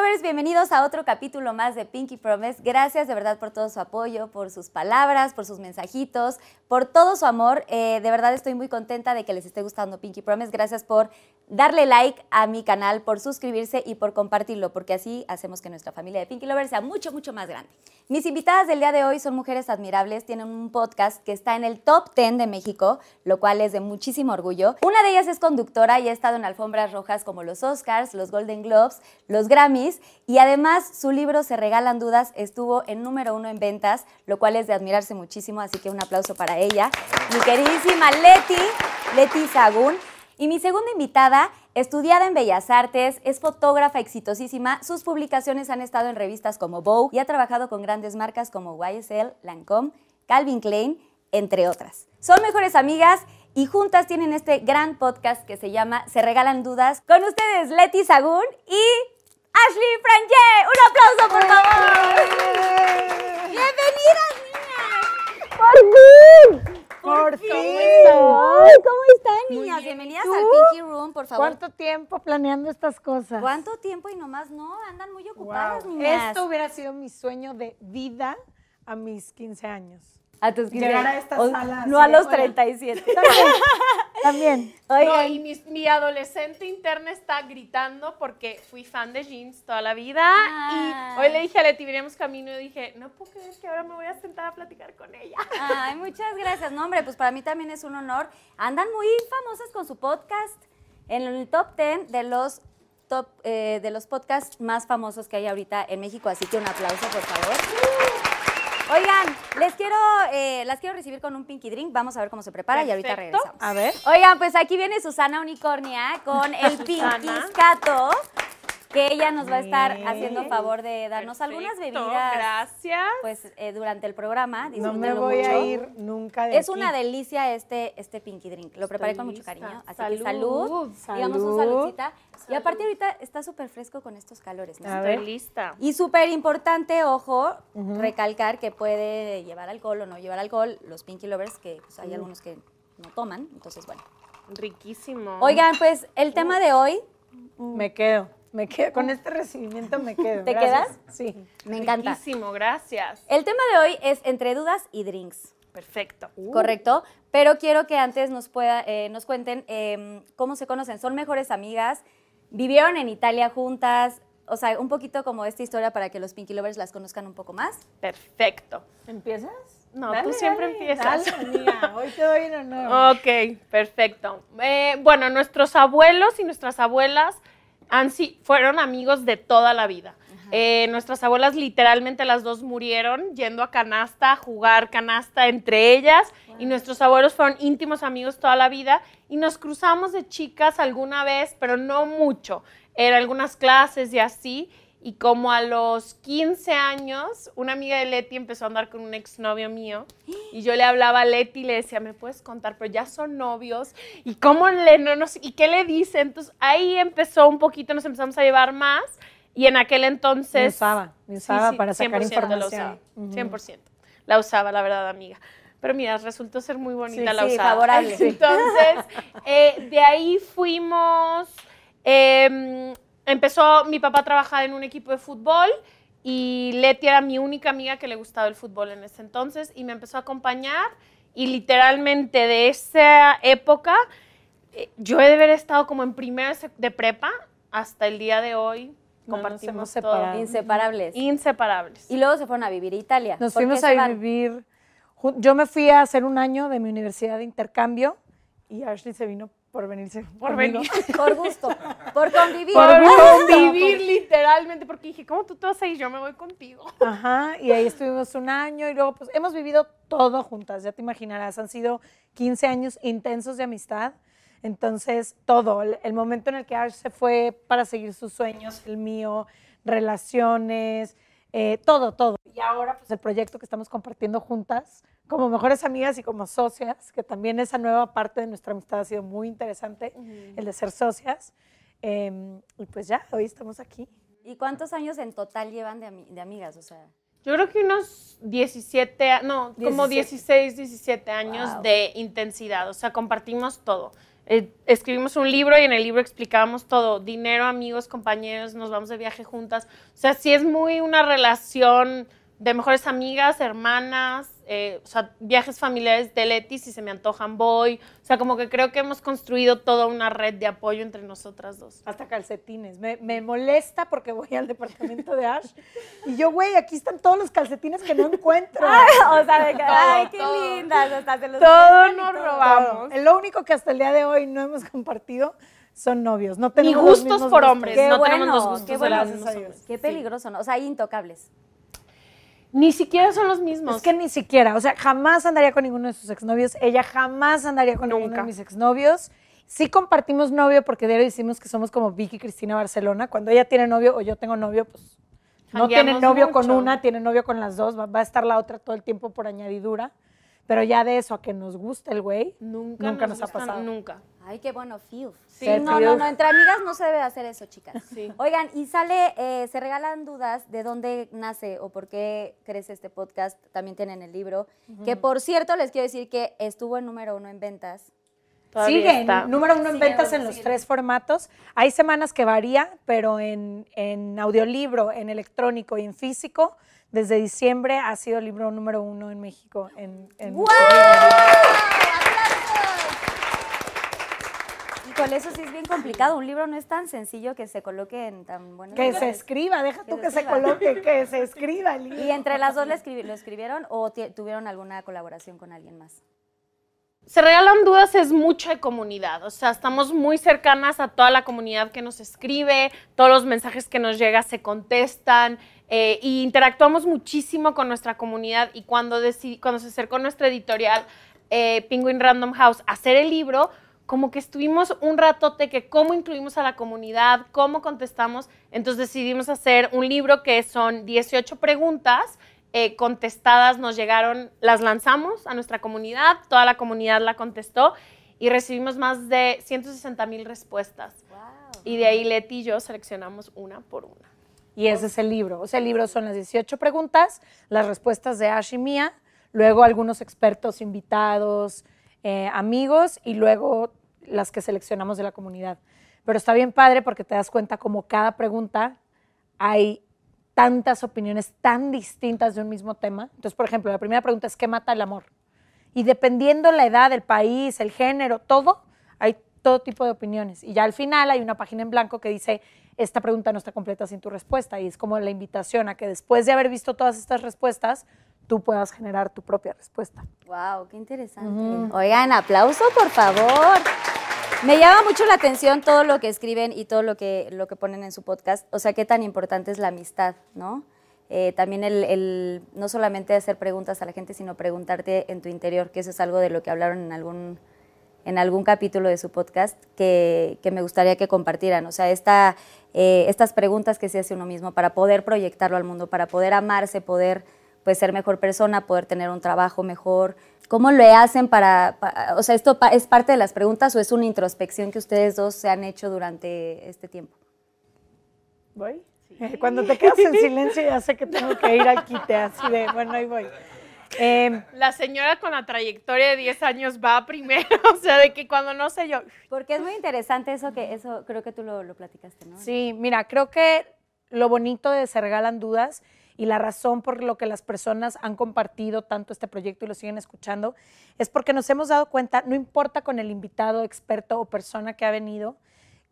Lovers, bienvenidos a otro capítulo más de Pinky Promise. Gracias de verdad por todo su apoyo, por sus palabras, por sus mensajitos, por todo su amor. Eh, de verdad estoy muy contenta de que les esté gustando Pinky Promise. Gracias por darle like a mi canal, por suscribirse y por compartirlo, porque así hacemos que nuestra familia de Pinky Lovers sea mucho, mucho más grande. Mis invitadas del día de hoy son mujeres admirables, tienen un podcast que está en el top 10 de México, lo cual es de muchísimo orgullo. Una de ellas es conductora y ha estado en alfombras rojas como los Oscars, los Golden Globes, los Grammys y además su libro Se Regalan Dudas estuvo en número uno en ventas, lo cual es de admirarse muchísimo, así que un aplauso para ella. Mi queridísima Leti, Leti Sagún. Y mi segunda invitada, estudiada en Bellas Artes, es fotógrafa exitosísima. Sus publicaciones han estado en revistas como Vogue y ha trabajado con grandes marcas como YSL, Lancome, Calvin Klein, entre otras. Son mejores amigas y juntas tienen este gran podcast que se llama Se Regalan Dudas. Con ustedes, Leti Sagún y Ashley Frangé. Un aplauso, por favor. Bienvenidas, niñas. Por fin. Por fin. Ay, ¿Cómo están, niñas? Bienvenidas ¿Tú? al Pinky Room, por favor. ¿Cuánto tiempo planeando estas cosas? ¿Cuánto tiempo y nomás no? Andan muy Wow. ocupadas, niñas. Esto hubiera sido mi sueño de vida a mis 15 años. a tus 15 llegar a años. esta O- sala No a los hola. 37. También. No, Oigan, y mi, mi adolescente interna está gritando porque fui fan de jeans toda la vida. Ah. Y hoy le dije a Leti, viremos camino y dije, no puedo creer que ahora me voy a sentar a platicar con ella. Ay, muchas gracias. No, hombre, pues para mí también es un honor. Andan muy famosas con su podcast en el top 10 de los top eh, de los podcasts más famosos que hay ahorita en México, así que un aplauso, por favor. Oigan, les quiero, eh, las quiero recibir con un pinky drink. Vamos a ver cómo se prepara y ahorita Perfecto. regresamos. A ver. Oigan, pues aquí viene Susana Unicornia con el Pinky Scato, que ella nos va a estar Bien. haciendo favor de darnos algunas bebidas Gracias. pues eh, durante el programa. No me voy a ir nunca de Es una delicia este, este Pinky Drink. Lo preparé con mucho cariño. Así Salud. que salud. Digamos un Salud. saludcita. Y aparte ahorita está súper fresco con estos calores. ¿no? A Estoy ver. lista. Y súper importante, ojo, recalcar que puede llevar alcohol o no llevar alcohol. Los Pinky Lovers, que pues, hay algunos que no toman. Entonces, bueno. Riquísimo. Oigan, pues el tema de hoy Me quedo. Me quedo. Con este recibimiento me quedo. ¿Te Gracias. quedas? Sí. me encanta. Riquísimo, gracias. El tema de hoy es entre dudas y drinks. Perfecto. Correcto, pero quiero que antes nos, pueda, eh, nos cuenten eh, cómo se conocen. ¿Son mejores amigas? ¿Vivieron en Italia juntas? O sea, un poquito como esta historia para que los Pinky Lovers las conozcan un poco más. Perfecto. ¿Empiezas? No, tú siempre empiezas. Dale, amiga. Hoy te doy el honor. Ok, perfecto. Eh, bueno, nuestros abuelos y nuestras abuelas han, fueron amigos de toda la vida. Eh, nuestras abuelas literalmente las dos murieron yendo a canasta, a jugar canasta entre ellas y nuestros abuelos fueron íntimos amigos toda la vida y nos cruzamos de chicas alguna vez, pero no mucho. En algunas clases y así. Y como a los 15 años, una amiga de Leti empezó a andar con un exnovio mío y yo le hablaba a Leti y le decía, ¿me puedes contar? Pero ya son novios y cómo le, no, nos- y qué le dice. Entonces ahí empezó un poquito, nos empezamos a llevar más y en aquel entonces... Me usaba, me usaba para sacar 100% información. La usaba, Ujú. 100%. La usaba, la verdad, amiga. Pero mira, resultó ser muy bonita Sí, la sí, usada. favorable. Entonces, eh, de ahí fuimos. eh, empezó mi papá a trabajar en un equipo de fútbol y Leti era mi única amiga que le gustaba el fútbol en ese entonces y me empezó a acompañar. Y literalmente de esa época, eh, yo he de haber estado como en primero de prepa hasta el día de hoy. No, Compartimos todo. separado. Inseparables. Inseparables. Y luego se fueron a vivir a Italia. Nos ¿Por qué fuimos a vivir. Yo me fui a hacer un año de mi universidad de intercambio y Ashley se vino por venirse. Por conmigo. venir. Por gusto, por convivir. Por convivir literalmente, porque dije, ¿cómo tú te vas a ir? Yo me voy contigo. Ajá, y ahí estuvimos un año y luego pues hemos vivido todo juntas, ya te imaginarás, han sido 15 años intensos de amistad. Entonces, todo, el, el momento en el que Ash se fue para seguir sus sueños, el mío, relaciones, eh, todo, todo. y ahora pues el proyecto que estamos compartiendo juntas como mejores amigas y como socias, que también esa nueva parte de nuestra amistad ha sido muy interesante, el de ser socias. Em, y pues ya, hoy estamos aquí. ¿Y cuántos años en total llevan de, ami- de amigas? O sea, Yo creo que unos 17, a- no, como 16, 17 años Wow. de intensidad. O sea, compartimos todo. Eh, escribimos un libro y en el libro explicábamos todo. Dinero, amigos, compañeros, nos vamos de viaje juntas. O sea, sí es muy una relación de mejores amigas, hermanas, eh, o sea, viajes familiares de Leti, si se me antojan voy. O sea, como que creo que hemos construido toda una red de apoyo entre nosotras dos. Hasta calcetines. Me, me molesta porque voy al departamento de Ash y yo, güey, aquí están todos los calcetines que no encuentro. o sea, de que, ay, qué todo. lindas, hasta se los Todo nos todo. robamos. Lo único que hasta el día de hoy no hemos compartido son novios. No Ni tenemos los gustos por hombres. Qué no bueno, tenemos los gustos qué de bueno. Dios. hombres. Qué peligroso, ¿no? O sea, hay intocables. Ni siquiera son los mismos. Es que ni siquiera, o sea, jamás andaría con ninguno de sus exnovios. Ella jamás andaría con ninguno de mis exnovios. Sí compartimos novio porque diario decimos que somos como Vicky Cristina Barcelona. Cuando ella tiene novio o yo tengo novio, pues no tiene novio con una, tiene novio con las dos. Va, va a estar la otra todo el tiempo por añadidura. Pero ya de eso a que nos guste el güey, Nunca, nunca nos, ha pasado. Nunca. Ay, qué bueno, fiu. Sí, no, fiu. no, no, entre amigas no se debe hacer eso, chicas. Sí. Oigan, y sale, eh, se regalan dudas de dónde nace o por qué crece este podcast, también tienen el libro, que por cierto les quiero decir que estuvo en número uno en ventas. Todavía Sigue, está. número uno en Sigue, ventas en los sigue. tres formatos. Hay semanas que varía, pero en, en audiolibro, en electrónico y en físico, desde diciembre ha sido el libro número uno en México. En, en ¡Wow! Híjole, eso sí es bien complicado. Un libro no es tan sencillo que se coloque en tan buenos Que se lugares. escriba, deja Que tú se que se coloque, que se escriba el libro. ¿Y entre las dos lo, escribi- lo escribieron o tuvieron alguna colaboración con alguien más? Se regalan dudas es mucho de comunidad, o sea, estamos muy cercanas a toda la comunidad que nos escribe, todos los mensajes que nos llegan se contestan eh, y interactuamos muchísimo con nuestra comunidad y cuando, cuando se acercó nuestra editorial eh, Penguin Random House a hacer el libro, como que estuvimos un ratote que cómo incluimos a la comunidad, cómo contestamos, entonces decidimos hacer un libro que son 18 preguntas eh, contestadas nos llegaron, las lanzamos a nuestra comunidad, toda la comunidad la contestó y recibimos más de 160 mil respuestas. Y de ahí Leti y yo seleccionamos una por una. Y ese es el libro. O sea, el libro son las 18 preguntas, las respuestas de Ash y mía, luego algunos expertos invitados, eh, amigos y luego las que seleccionamos de la comunidad. Pero está bien padre porque te das cuenta como cada pregunta hay tantas opiniones tan distintas de un mismo tema. Entonces, por ejemplo, la primera pregunta es ¿qué mata el amor? Y dependiendo la edad, el país, el género, todo, hay todo tipo de opiniones. Y ya al final hay una página en blanco que dice, esta pregunta no está completa sin tu respuesta. Y es como la invitación a que después de haber visto todas estas respuestas, tú puedas generar tu propia respuesta. Wow, qué interesante. Oigan, aplauso, por favor. Me llama mucho la atención todo lo que escriben y todo lo que, lo que ponen en su podcast. O sea, qué tan importante es la amistad, ¿no? Eh, también el, el no solamente hacer preguntas a la gente, sino preguntarte en tu interior, que eso es algo de lo que hablaron en algún, en algún capítulo de su podcast que, que me gustaría que compartieran. O sea, esta, eh, estas preguntas que se hace uno mismo para poder proyectarlo al mundo, para poder amarse, poder pues, ser mejor persona, poder tener un trabajo mejor. ¿Cómo le hacen para, pa- o sea, esto pa- es parte de las preguntas o es una introspección que ustedes dos se han hecho durante este tiempo? ¿Voy? Eh, Cuando te quedas en silencio ya sé que tengo que ir al quite, así de, bueno, ahí voy. Eh, La señora con la trayectoria de 10 años va primero, o sea, de que cuando no sé yo, Porque es muy interesante eso que, eso creo que tú lo, lo platicaste, ¿no? Sí, mira, creo que lo bonito de Se Regalan Dudas y la razón por lo que las personas han compartido tanto este proyecto y lo siguen escuchando es porque nos hemos dado cuenta, no importa con el invitado, experto o persona que ha venido,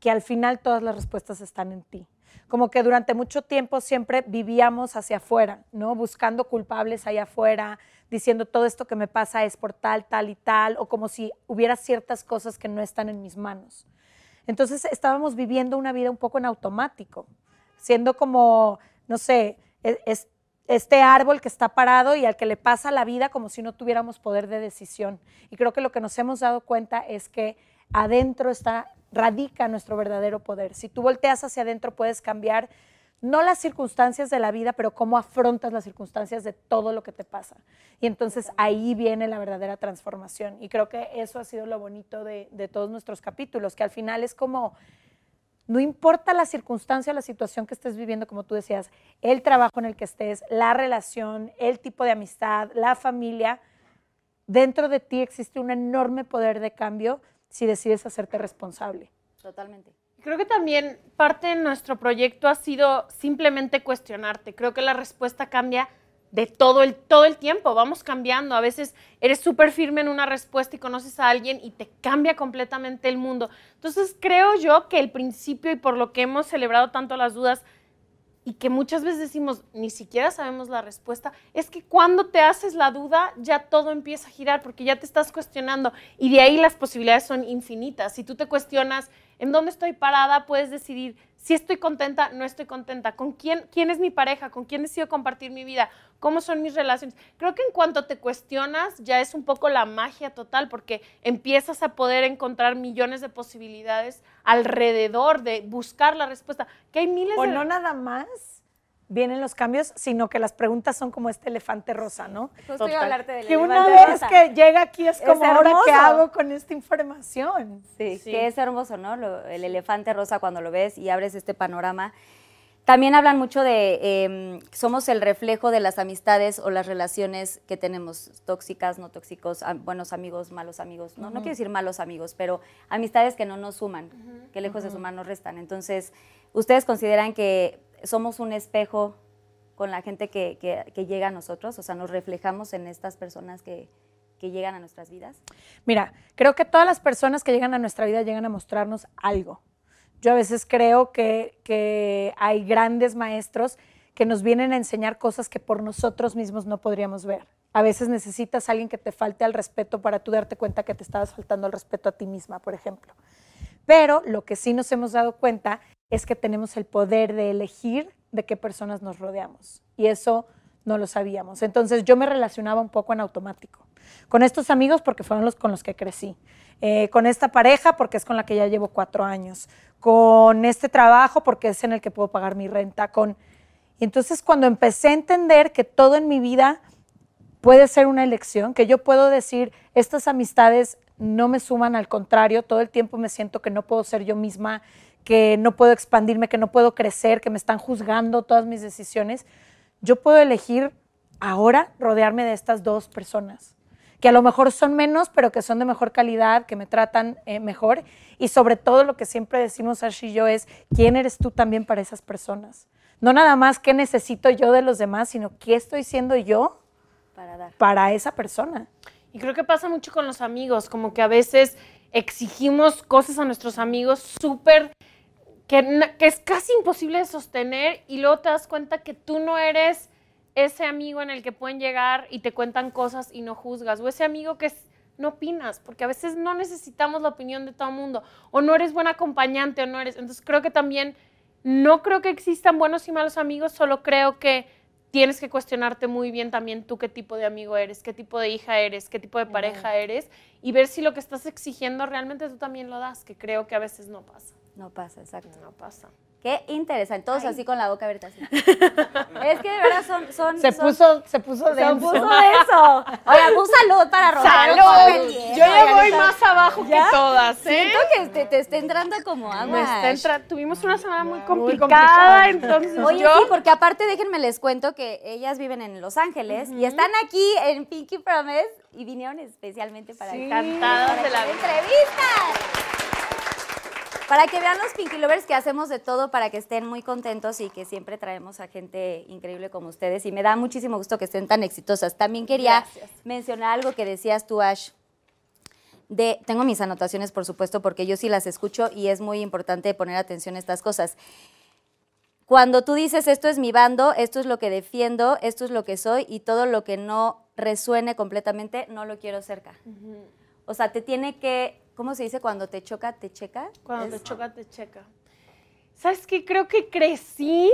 que al final todas las respuestas están en ti. Como que durante mucho tiempo siempre vivíamos hacia afuera, ¿no? Buscando culpables allá afuera, diciendo todo esto que me pasa es por tal, tal y tal, o como si hubiera ciertas cosas que no están en mis manos. Entonces estábamos viviendo una vida un poco en automático, siendo como, no sé, es, este árbol que está parado y al que le pasa la vida como si no tuviéramos poder de decisión. Y creo que lo que nos hemos dado cuenta es que adentro está, radica nuestro verdadero poder. Si tú volteas hacia adentro puedes cambiar no las circunstancias de la vida, pero cómo afrontas las circunstancias de todo lo que te pasa. Y entonces ahí viene la verdadera transformación. Y creo que eso ha sido lo bonito de todos nuestros capítulos, que al final es como, no importa la circunstancia o la situación que estés viviendo, como tú decías, el trabajo en el que estés, la relación, el tipo de amistad, la familia, dentro de ti existe un enorme poder de cambio si decides hacerte responsable. Totalmente. Creo que también parte de nuestro proyecto ha sido simplemente cuestionarte. Creo que la respuesta cambia de todo el, todo el tiempo, vamos cambiando. A veces eres súper firme en una respuesta y conoces a alguien y te cambia completamente el mundo. Entonces creo yo que el principio y por lo que hemos celebrado tanto las dudas y que muchas veces decimos, ni siquiera sabemos la respuesta, es que cuando te haces la duda ya todo empieza a girar porque ya te estás cuestionando y de ahí las posibilidades son infinitas. Si tú te cuestionas, en dónde estoy parada, puedes decidir si estoy contenta, no estoy contenta, con quién, quién es mi pareja, con quién decido compartir mi vida, cómo son mis relaciones. Creo que en cuanto te cuestionas, ya es un poco la magia total, porque empiezas a poder encontrar millones de posibilidades alrededor de buscar la respuesta, que hay miles O de... no nada más vienen los cambios, sino que las preguntas son como este elefante rosa, ¿no? Justo iba a Total. hablarte del Que una vez rosa. que llega aquí es Es como, ¿ahora qué hago con esta información? Sí, Sí. que es hermoso, ¿no? Lo- el elefante rosa cuando lo ves y abres este panorama. También hablan mucho de eh, somos el reflejo de las amistades o las relaciones que tenemos, tóxicas, no tóxicos, am- buenos amigos, malos amigos. No, no quiero decir malos amigos, pero amistades que no nos suman, que lejos de sumar nos restan. Entonces, ¿ustedes consideran que somos un espejo con la gente que, llega a nosotros? O sea, nos reflejamos en estas personas que, que llegan a nuestras vidas. Mira, creo que todas las personas que llegan a nuestra vida llegan a mostrarnos algo. Yo a veces creo que, que hay grandes maestros que nos vienen a enseñar cosas que por nosotros mismos no podríamos ver. A veces necesitas a alguien que te falte al respeto para tú darte cuenta que te estabas faltando al respeto a ti misma, por ejemplo. Pero lo que sí nos hemos dado cuenta es que tenemos el poder de elegir de qué personas nos rodeamos. Y eso no lo sabíamos. Entonces yo me relacionaba un poco en automático. Con estos amigos porque fueron los con los que crecí. Eh, con esta pareja porque es con la que ya llevo cuatro años. Con este trabajo porque es en el que puedo pagar mi renta. Con... Y entonces cuando empecé a entender que todo en mi vida puede ser una elección, que yo puedo decir, estas amistades no me suman, al contrario, todo el tiempo me siento que no puedo ser yo misma, que no puedo expandirme, que no puedo crecer, que me están juzgando todas mis decisiones. Yo puedo elegir ahora rodearme de estas dos personas, que a lo mejor son menos, pero que son de mejor calidad, que me tratan eh, mejor. Y sobre todo lo que siempre decimos Ash y yo es, ¿quién eres tú también para esas personas? No nada más qué necesito yo de los demás, sino qué estoy siendo yo Para dar. para esa persona. Y creo que pasa mucho con los amigos, como que a veces exigimos cosas a nuestros amigos súper, que, es casi imposible de sostener y luego te das cuenta que tú no eres ese amigo en el que pueden llegar y te cuentan cosas y no juzgas, o ese amigo que no opinas, porque a veces no necesitamos la opinión de todo el mundo, o no eres buen acompañante, o no eres. Entonces creo que también, no creo que existan buenos y malos amigos, solo creo que tienes que cuestionarte muy bien también tú qué tipo de amigo eres, qué tipo de hija eres, qué tipo de pareja eres, y ver si lo que estás exigiendo realmente tú también lo das, que creo que a veces no pasa. No pasa, exacto. No pasa. Qué interesante. Todos así con la boca abierta. así. es que de verdad son. son Se son- puso, se puso Se denso. puso eso. Oigan, un salud para Rosario. Yo ya voy más abajo que todas, ¿eh? Siento que te, te está entrando como agua. Entra- Tuvimos una semana muy complicada, complicada. entonces Oye, yo... sí, porque aparte déjenme les cuento que ellas viven en Los Ángeles y están aquí en Pinky Promise y vinieron especialmente para Sí. Encantadas de la entrevista. Para que vean los Pinky Lovers que hacemos de todo para que estén muy contentos y que siempre traemos a gente increíble como ustedes. Y me da muchísimo gusto que estén tan exitosas. También quería Gracias. mencionar algo que decías tú, Ash. De, tengo mis anotaciones, por supuesto, porque yo sí las escucho y es muy importante poner atención a estas cosas. Cuando tú dices, esto es mi bando, esto es lo que defiendo, esto es lo que soy y todo lo que no resuene completamente, no lo quiero cerca. O sea, te tiene que, ¿cómo se dice? Cuando te choca, te checa. Cuando Es- te choca, te checa. ¿Sabes qué? Creo que crecí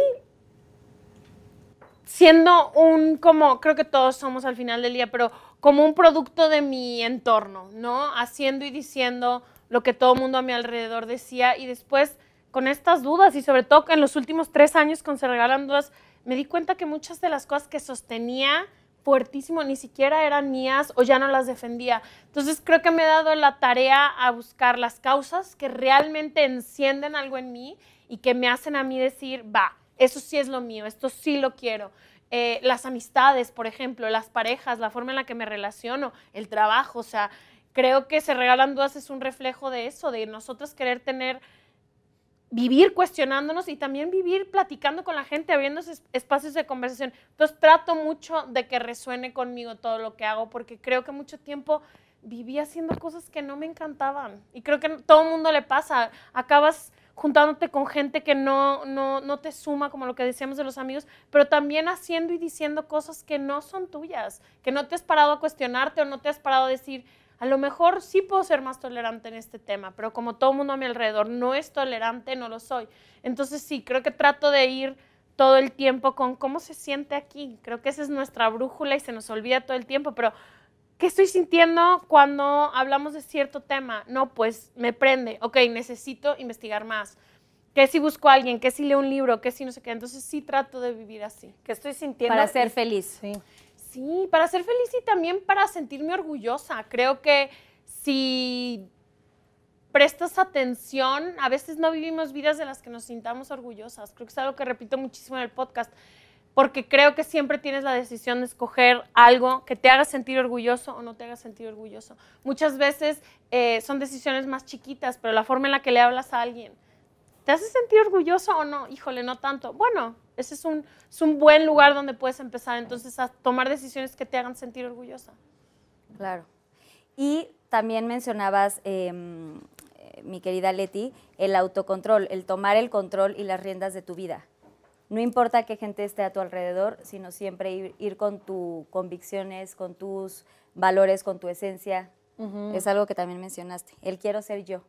siendo un, como, creo que todos somos al final del día, pero como un producto de mi entorno, ¿no? Haciendo y diciendo lo que todo el mundo a mi alrededor decía y después con estas dudas y sobre todo en los últimos tres años con Se Regalan Dudas, me di cuenta que muchas de las cosas que sostenía fuertísimo ni siquiera eran mías o ya no las defendía. Entonces creo que me he dado la tarea a buscar las causas que realmente encienden algo en mí y que me hacen a mí decir, va, eso sí es lo mío, esto sí lo quiero. Eh, las amistades, por ejemplo, las parejas, la forma en la que me relaciono, el trabajo, o sea, creo que se regalan dudas es un reflejo de eso, de nosotros querer tener vivir cuestionándonos y también vivir platicando con la gente, abriendo espacios de conversación. Entonces trato mucho de que resuene conmigo todo lo que hago porque creo que mucho tiempo viví haciendo cosas que no me encantaban y creo que todo el mundo le pasa. Acabas juntándote con gente que no, no, no te suma, como lo que decíamos de los amigos, pero también haciendo y diciendo cosas que no son tuyas, que no te has parado a cuestionarte o no te has parado a decir, a lo mejor sí puedo ser más tolerante en este tema, pero como todo el mundo a mi alrededor no es tolerante, no lo soy. Entonces sí, creo que trato de ir todo el tiempo con cómo se siente aquí. Creo que esa es nuestra brújula y se nos olvida todo el tiempo, pero ¿qué estoy sintiendo cuando hablamos de cierto tema? No, pues me prende, ok, necesito investigar más. ¿Qué si busco a alguien? ¿Qué si leo un libro? ¿Qué si no sé qué? Entonces sí trato de vivir así. ¿Qué estoy sintiendo? Para ser feliz. Sí. Sí, para ser feliz y también para sentirme orgullosa. Creo que si prestas atención, a veces no vivimos vidas de las que nos sintamos orgullosas. Creo que es algo que repito muchísimo en el podcast, porque creo que siempre tienes la decisión de escoger algo que te haga sentir orgulloso o no te haga sentir orgulloso. Muchas veces eh, son decisiones más chiquitas, pero la forma en la que le hablas a alguien, ¿te hace sentir orgulloso o no? Híjole, no tanto. Bueno, ese es un, es un buen lugar donde puedes empezar entonces a tomar decisiones que te hagan sentir orgullosa. Claro. Y también mencionabas, em, eh, mi querida Leti, el autocontrol, el tomar el control y las riendas de tu vida. No importa qué gente esté a tu alrededor, sino siempre ir, ir con tus convicciones, con tus valores, con tu esencia. Es algo que también mencionaste. El quiero ser yo.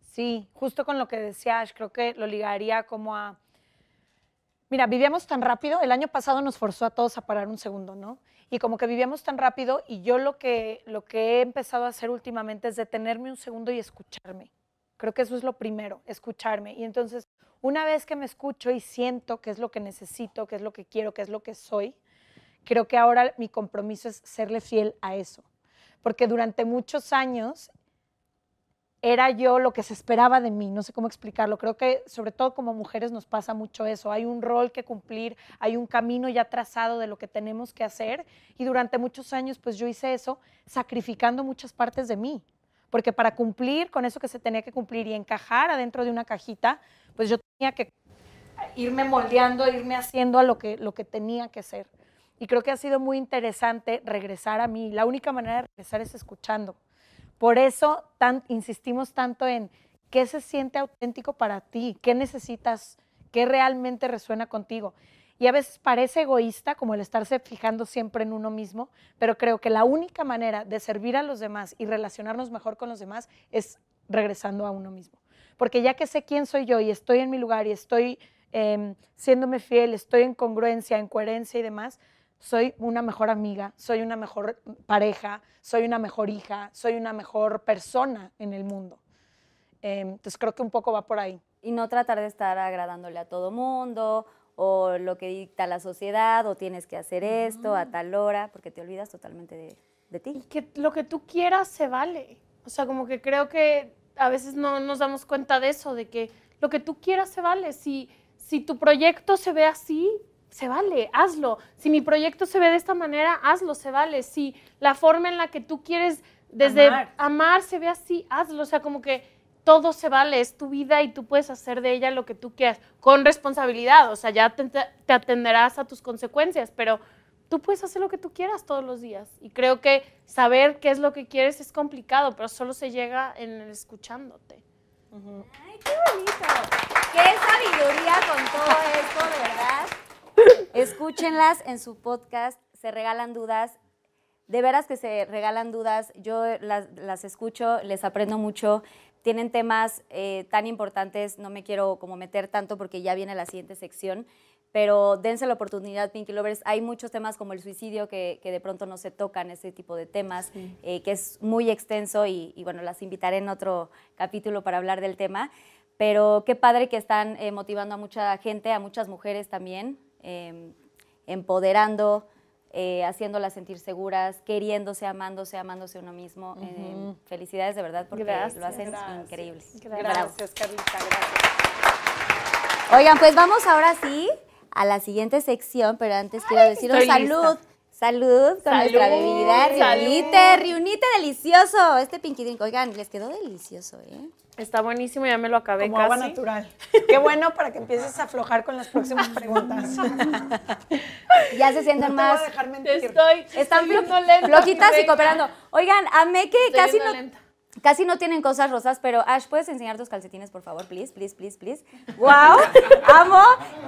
Sí, justo con lo que decías, creo que lo ligaría como a Mira, vivíamos tan rápido, el año pasado nos forzó a todos a parar un segundo, ¿no? Y como que vivíamos tan rápido y yo lo que, he empezado a hacer últimamente es detenerme un segundo y escucharme. Creo que eso es lo primero, escucharme. Y entonces, una vez que me escucho y siento qué es lo que necesito, qué es lo que quiero, qué es lo que soy, creo que ahora mi compromiso es serle fiel a eso. Porque durante muchos años era yo lo que se esperaba de mí, no sé cómo explicarlo. Creo que sobre todo como mujeres nos pasa mucho eso. Hay un rol que cumplir, hay un camino ya trazado de lo que tenemos que hacer y durante muchos años pues yo hice eso sacrificando muchas partes de mí. Porque para cumplir con eso que se tenía que cumplir y encajar adentro de una cajita, pues yo tenía que irme moldeando, irme haciendo a lo que, lo que tenía que ser. Y creo que ha sido muy interesante regresar a mí. La única manera de regresar es escuchando por eso insistimos tanto en qué se siente auténtico para ti, qué necesitas, qué realmente resuena contigo. Y a veces parece egoísta como el estarse fijando siempre en uno mismo, pero creo que la única manera de servir a los demás y relacionarnos mejor con los demás es regresando a uno mismo. Porque ya que sé quién soy yo y estoy en mi lugar y estoy eh, siéndome fiel, estoy en congruencia, en coherencia y demás, soy una mejor amiga, soy una mejor pareja, soy una mejor hija, soy una mejor persona en el mundo. Em, entonces creo que un poco va por ahí. Y no tratar de estar agradándole a todo mundo o lo que dicta la sociedad o tienes que hacer esto a tal hora porque te olvidas totalmente de, de ti. Y que lo que tú quieras se vale. O sea, como que creo que a veces no nos damos cuenta de eso, de que lo que tú quieras se vale. Si, si tu proyecto se ve así, se vale, hazlo. Si mi proyecto se ve de esta manera, hazlo, se vale. Si la forma en la que tú quieres desde amar, se ve así, hazlo. O sea, como que todo se vale, es tu vida y tú puedes hacer de ella lo que tú quieras, con responsabilidad. O sea, ya te, te atenderás a tus consecuencias, pero tú puedes hacer lo que tú quieras todos los días. Y creo que saber qué es lo que quieres es complicado, pero solo se llega en el escuchándote. ¡Ay, qué bonito! ¡Qué sabiduría con todo esto, de verdad! Escúchenlas en su podcast, se regalan dudas. De veras que se regalan dudas, yo las, escucho, les aprendo mucho. Tienen temas eh, tan importantes, no me quiero como meter tanto porque ya viene la siguiente sección, pero dense la oportunidad, Pinky Lovers. Hay muchos temas como el suicidio que, de pronto no se tocan, ese tipo de temas, eh, que es muy extenso y, y bueno, las invitaré en otro capítulo para hablar del tema pero qué padre que están eh, motivando a mucha gente, a muchas mujeres también, eh, empoderando, eh, haciéndolas sentir seguras, queriéndose, amándose, amándose uno mismo. Eh, felicidades de verdad porque Gracias. lo hacen increíble. Bravo. Gracias, Carlita, gracias. Oigan, pues vamos ahora sí a la siguiente sección, pero antes quiero deciros estoy salud. lista. Salud con Salud, nuestra bebida, salud. riunite, riunite delicioso. Este pinky drink, oigan, les quedó delicioso, ¿eh? Está buenísimo, ya me lo acabé Como agua casi. natural. Qué bueno para que empieces a aflojar con las próximas preguntas. Ya se sienten No te voy más. a dejar mentir. estoy, Están estoy flo- flojitas y cooperando. Oigan, amé que Estoy casi no, lenta. Casi no tienen cosas rosas, pero Ash, ¿puedes enseñar tus calcetines, por favor? Please, please, please, please. ¡Wow! amo.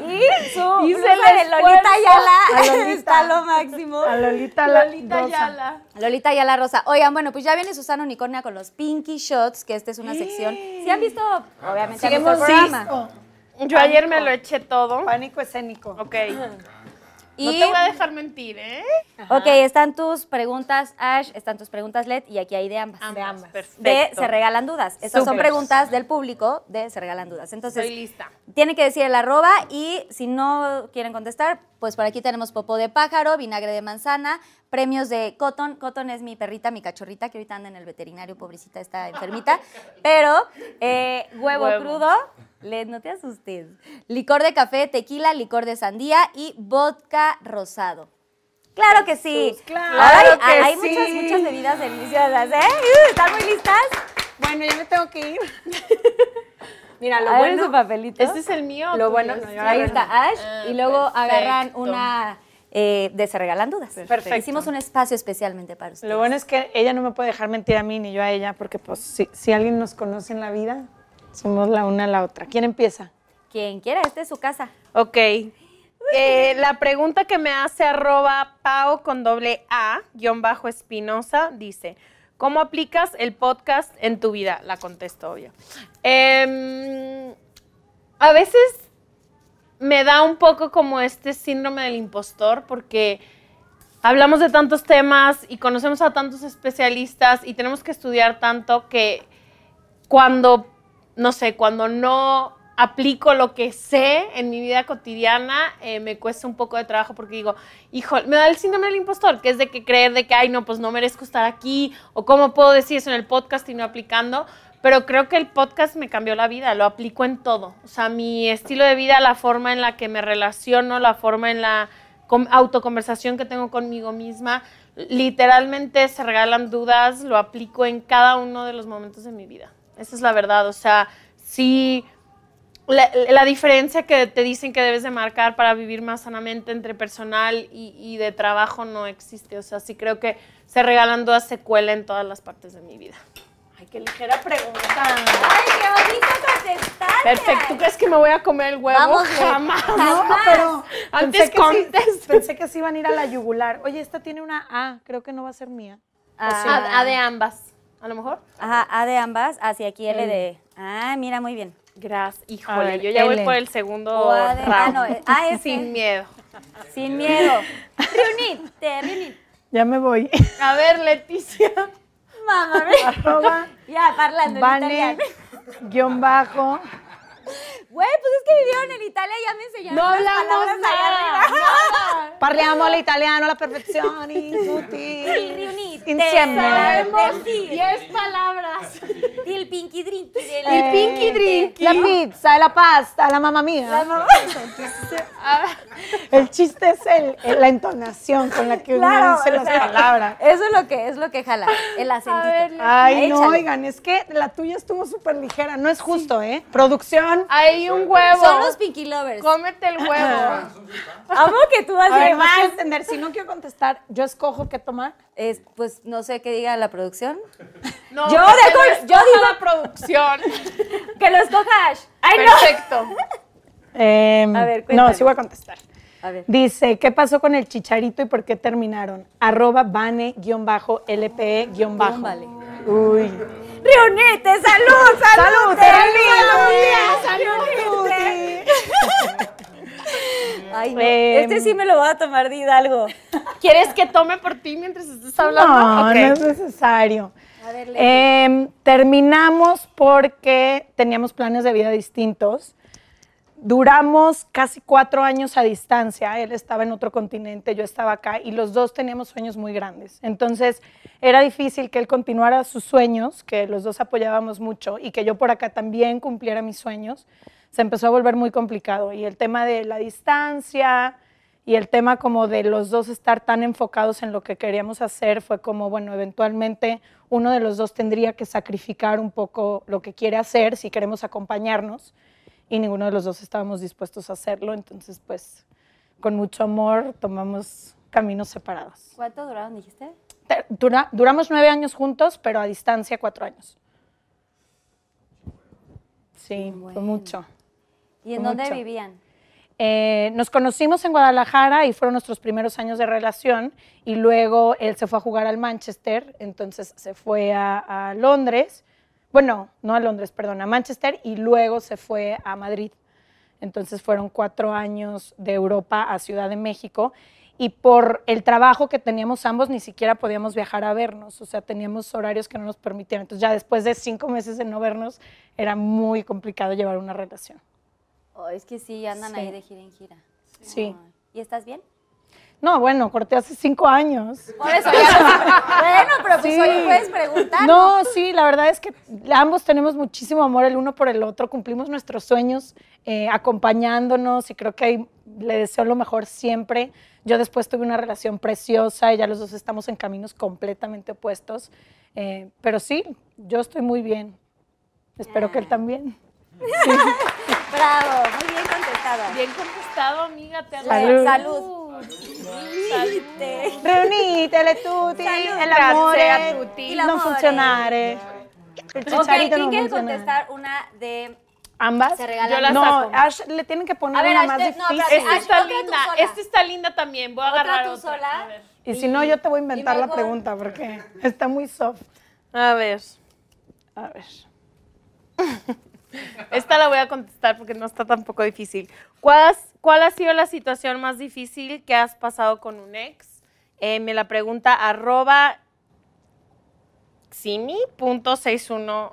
Y su Hice blusa de Lolita esfuerzo. Ayala. A Lolita. Está lo máximo. A Lolita, la Lolita rosa. Yala. Lolita Ayala Rosa. Oigan, bueno, pues ya viene Susana Unicornia con los Pinky Shots, que esta es una sección. Si han visto, obviamente, el programa. Yo ayer me lo eché todo. Pánico escénico. Ok. Y, No te voy a dejar mentir, ¿eh? ok, están tus preguntas, Ash, están tus preguntas, Led, y aquí hay de ambas. De ambas. Perfecto. De Se Regalan Dudas. Estas son preguntas del público de Se Regalan Dudas. Entonces, Estoy lista. tienen que decir el arroba y si no quieren contestar, pues por aquí tenemos popó de pájaro, vinagre de manzana, premios de Cotton. Cotton es mi perrita, mi cachorrita, que ahorita anda en el veterinario, pobrecita, está enfermita. Pero eh, huevo, Huevo. crudo, Led, no te asustes. Licor de café, tequila, licor de sandía y vodka rosado. Claro que sí. claro Ay, que hay, hay sí. muchas, muchas bebidas deliciosas, ¿eh? Uh, ¿Están muy listas? Bueno, ya me tengo que ir. Mira, lo bueno. su papelito. ¿Este es el mío? Lo bueno, no, yo Ahí está Ash Ah, y luego agarran una eh, de Se Regalan Dudas. Perfecto. Hicimos un espacio especialmente para ustedes. Lo bueno es que ella no me puede dejar mentir a mí ni yo a ella, porque pues si, si alguien nos conoce en la vida, somos la una a la otra. ¿Quién empieza? Quien quiera, esta es su casa. Ok. Eh, la pregunta que me hace arroba pao con doble A, guion bajo espinosa, dice, ¿cómo aplicas el podcast en tu vida? La contesto, obvio. Em, a veces me da un poco como este síndrome del impostor porque hablamos de tantos temas y conocemos a tantos especialistas y tenemos que estudiar tanto que cuando, no sé, cuando no aplico lo que sé en mi vida cotidiana, eh, me cuesta un poco de trabajo porque digo, hijo, me da el síndrome del impostor, que es de que creer de que, ay, no, pues no merezco estar aquí, o cómo puedo decir eso en el podcast y no aplicando. Pero creo que el podcast me cambió la vida, lo aplico en todo. O sea, mi estilo de vida, la forma en la que me relaciono, la forma en la autoconversación que tengo conmigo misma, literalmente se regalan dudas, lo aplico en cada uno de los momentos de mi vida. Esa es la verdad. O sea, sí, la, la diferencia que te dicen que debes de marcar para vivir más sanamente entre personal y, y de trabajo no existe. O sea, sí creo que se regalan dudas se cuela en todas las partes de mi vida. Ay, qué ligera pregunta. ¡Ay, qué bonito contestar! Perfecto. ¿Tú crees que me voy a comer el huevo? Vamos. Jamás. No, pero Antes pensé que, sí, pensé que sí iban a ir a la yugular. Oye, esta tiene una A, creo que no va a ser mía. Ah, A, a de ambas. A lo mejor. Ajá, A de ambas, hacia aquí L de... Ah, mira, muy bien. Gracias. Híjole, ver, yo ya voy por el segundo O A de- ah, no, eh, A es Sin miedo. Sin miedo. Reunite, reunite. Ya me voy. A ver, Leticia. Mamá, Arroba ya, parlando en Vane, italiano. guion bajo. Güey, pues es que vivieron en Italia y ya me enseñaron No las hablamos nada. nada. Parliamo l'italiano alla perfezione, tutti Riunite. insieme. Sabemos Del 10 palabras. Del pinky drink. Del El pinky drink. La pizza la pasta, la mamma mía. El chiste es el, el- la entonación con la que uno Claro, dice o las sea, palabras. Eso es lo que es lo que jala, el acentito. ver, Ay, no, Échale. oigan, es que la tuya estuvo súper ligera. No es justo, ¿eh? Producción. Hay un huevo. Son los pinky lovers. Cómete el huevo. Amo que tú A así ver, vas a más. entender. Si no quiero contestar, yo escojo qué tomar. Es, pues no sé qué diga la producción. No, Yo dejo- yo digo- la producción. Que lo escoja Ash. Ay, Perfecto. Em, A ver, no, cuéntame. sí voy a contestar. A ver. Dice, ¿qué pasó con el chicharito y por qué terminaron? Arroba bane-lpe- Tómale. Uy. Reunite, salud, salud. ¡Salud, salud. Ay, no. Em. Este sí me lo voy a tomar de Hidalgo. ¿Quieres que tome por ti mientras estés hablando? No, Ok. no es necesario. A ver. Em, terminamos porque teníamos planes de vida distintos. Duramos casi cuatro años a distancia. Él estaba en otro continente, yo estaba acá y los dos teníamos sueños muy grandes. Entonces era difícil que él continuara sus sueños, que los dos apoyábamos mucho y que yo por acá también cumpliera mis sueños. Se empezó a volver muy complicado y el tema de la distancia y el tema como de los dos estar tan enfocados en lo que queríamos hacer fue como, bueno, eventualmente uno de los dos tendría que sacrificar un poco lo que quiere hacer si queremos acompañarnos y ninguno de los dos estábamos dispuestos a hacerlo, entonces pues con mucho amor tomamos caminos separados. ¿Cuánto duraron, dijiste? Te- dura- duramos nueve años juntos, pero a distancia cuatro años. Sí, fue Bueno. mucho. ¿Y en Fue dónde mucho. vivían? Eh, nos conocimos en Guadalajara y fueron nuestros primeros años de relación y luego él se fue a jugar al Manchester, entonces se fue a, a Londres, bueno, no a Londres, perdón, a Manchester y luego se fue a Madrid. Entonces fueron cuatro años de Europa a Ciudad de México y por el trabajo que teníamos ambos ni siquiera podíamos viajar a vernos, o sea, teníamos horarios que no nos permitían. Entonces ya después de cinco meses de no vernos era muy complicado llevar una relación. Oh, es que sí, andan Sí. ahí de gira en gira. Sí. ¿Y estás bien? No, bueno, corté hace cinco años. Por eso ya. bueno, pero pues Sí. oye, puedes preguntar. No, sí, la verdad es que ambos tenemos muchísimo amor el uno por el otro, cumplimos nuestros sueños eh, acompañándonos y creo que ahí le deseo lo mejor siempre. Yo después tuve una relación preciosa y ya los dos estamos en caminos completamente opuestos, Eh, pero sí, yo estoy muy bien. Espero que él también. Bravo, muy bien contestada. Bien contestado, amiga. Te Salud. Salud. Salud. Reunítele tutti, Salud. el amor Grazie a tutti. Non funzionare. Il Ok, chicharito ¿quién quiere funziona. contestar una de ¿Ambas? Se regalan. Yo las no, saco. Ash, le tienen que poner A ver, una Ash, más te- no, difícil. espérate, Esta Ash, está otra tú linda. sola. Esta está linda también. Voy a otra agarrar tú otra. sola? A ver. Y si no, yo te voy a inventar la pregunta porque está muy soft. A ver. A ver. Esta la voy a contestar porque no está tampoco difícil. ¿Cuál, ha sido la situación más difícil que has pasado con un ex? Eh, me la pregunta arroba simi.61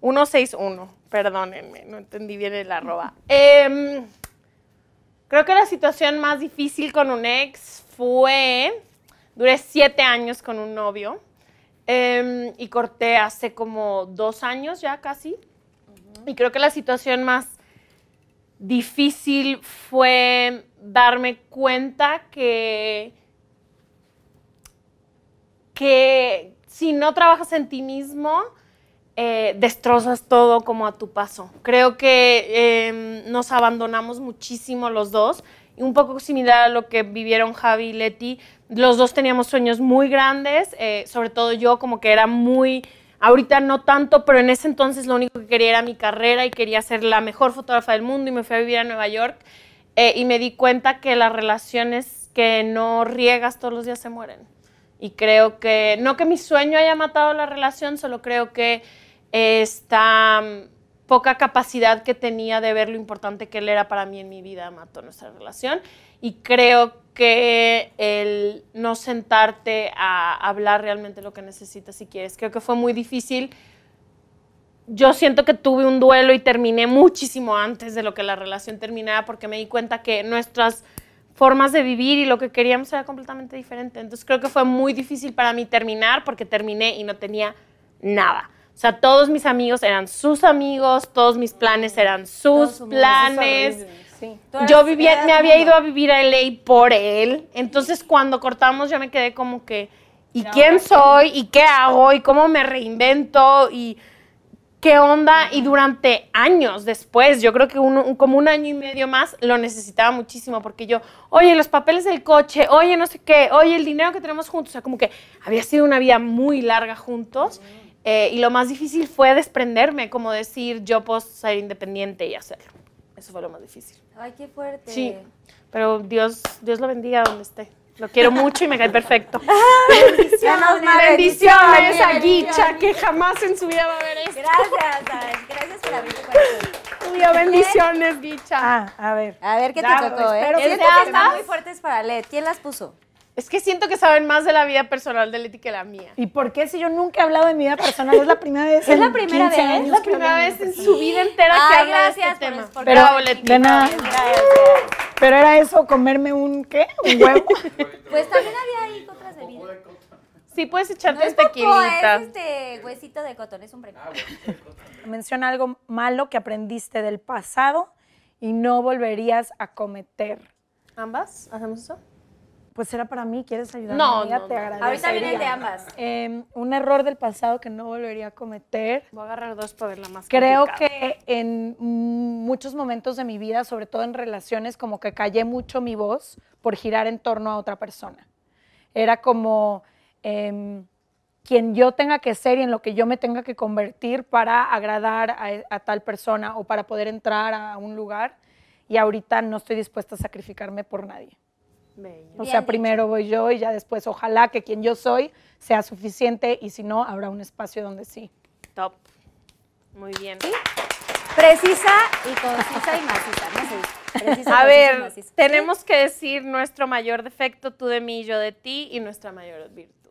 161. Perdónenme, no entendí bien el arroba. Em, creo que la situación más difícil con un ex fue, duré siete años con un novio em, y corté hace como dos años ya casi. Y creo que la situación más difícil fue darme cuenta que, que si no trabajas en ti mismo, eh, destrozas todo como a tu paso. Creo que eh, nos abandonamos muchísimo los dos, y un poco similar a lo que vivieron Javi y Leti. Los dos teníamos sueños muy grandes, eh, sobre todo yo como que era muy, ahorita no tanto, pero en ese entonces lo único que quería era mi carrera y quería ser la mejor fotógrafa del mundo y me fui a vivir a Nueva York eh, y me di cuenta que las relaciones que no riegas todos los días se mueren. Y creo que, no que mi sueño haya matado la relación, solo creo que esta mm, poca capacidad que tenía de ver lo importante que él era para mí en mi vida mató nuestra relación. Y creo que el no sentarte a hablar realmente lo que necesitas si quieres, creo que fue muy difícil. Yo siento que tuve un duelo y terminé muchísimo antes de lo que la relación terminara porque me di cuenta que nuestras formas de vivir y lo que queríamos era completamente diferente. Entonces creo que fue muy difícil para mí terminar porque terminé y no tenía nada. O sea, todos mis amigos eran sus amigos, todos mis planes eran sus su- planes. Sí. Yo vivía, me había ido a vivir a LA por él. Entonces, cuando cortamos, yo me quedé como que, ¿y quién soy? ¿Y qué hago? ¿Y cómo me reinvento? ¿Y qué onda? Y durante años después, yo creo que un- como un año y medio más, lo necesitaba muchísimo porque yo, oye, los papeles del coche, oye, no sé qué, oye, el dinero que tenemos juntos. O sea, como que había sido una vida muy larga juntos. eh, y lo más difícil fue desprenderme, como decir, yo puedo ser independiente y hacerlo. Eso fue lo más difícil. Ay, qué fuerte. Sí, pero Dios, Dios lo bendiga donde esté. Lo quiero mucho y me cae perfecto. Menos mal, Bendiciones a bendiciones. Guicha, que jamás en su vida va a ver esto. Gracias, gracias por abrir tu corazón. Tuyo, bendiciones, Guicha. Ah, a ver. A ver qué Ya, te tocó, ¿eh? espero que muy fuertes para Led. ¿Quién las puso? Es que siento que saben más de la vida personal de Leti que la mía. ¿Y por qué si yo nunca he hablado de mi vida personal? Es la primera vez. ¿Es la primera 15 vez? años Es la que primera vez en su vida entera que Ay, habla de gracias este por- tema. por- Pero, Bravo, Leti. de nada. Gracias. Pero era eso, comerme un, ¿qué? Un huevo. Pues también había ahí otras bebidas. Sí, puedes No echarte es un popó, tequilita. es este huesito de cotón, es un premio. Menciona algo malo que aprendiste del pasado y no volverías a cometer. ¿Ambas? ¿Hacemos eso? Pues era para mí, ¿quieres ayudarme? No, amiga? no, te no. agradecería. Ahorita viene el de ambas. Eh, un error del pasado que no volvería a cometer. Voy a agarrar dos para verla más Creo complicada. que en muchos momentos de mi vida, sobre todo en relaciones, como que callé mucho mi voz por girar en torno a otra persona. Era como em, quien yo tenga que ser y en lo que yo me tenga que convertir para agradar a, a tal persona o para poder entrar a un lugar. Y ahorita no estoy dispuesta a sacrificarme por nadie. Bello. O Bien sea, dicho. primero voy yo y ya después ojalá que quien yo soy sea suficiente y si no, habrá un espacio donde sí. Top. Muy bien. Precisa y concisa y maciza, ¿no? Sí, precisa, A ver, tenemos que decir nuestro mayor defecto, tú de mí, yo de ti, y nuestra mayor virtud.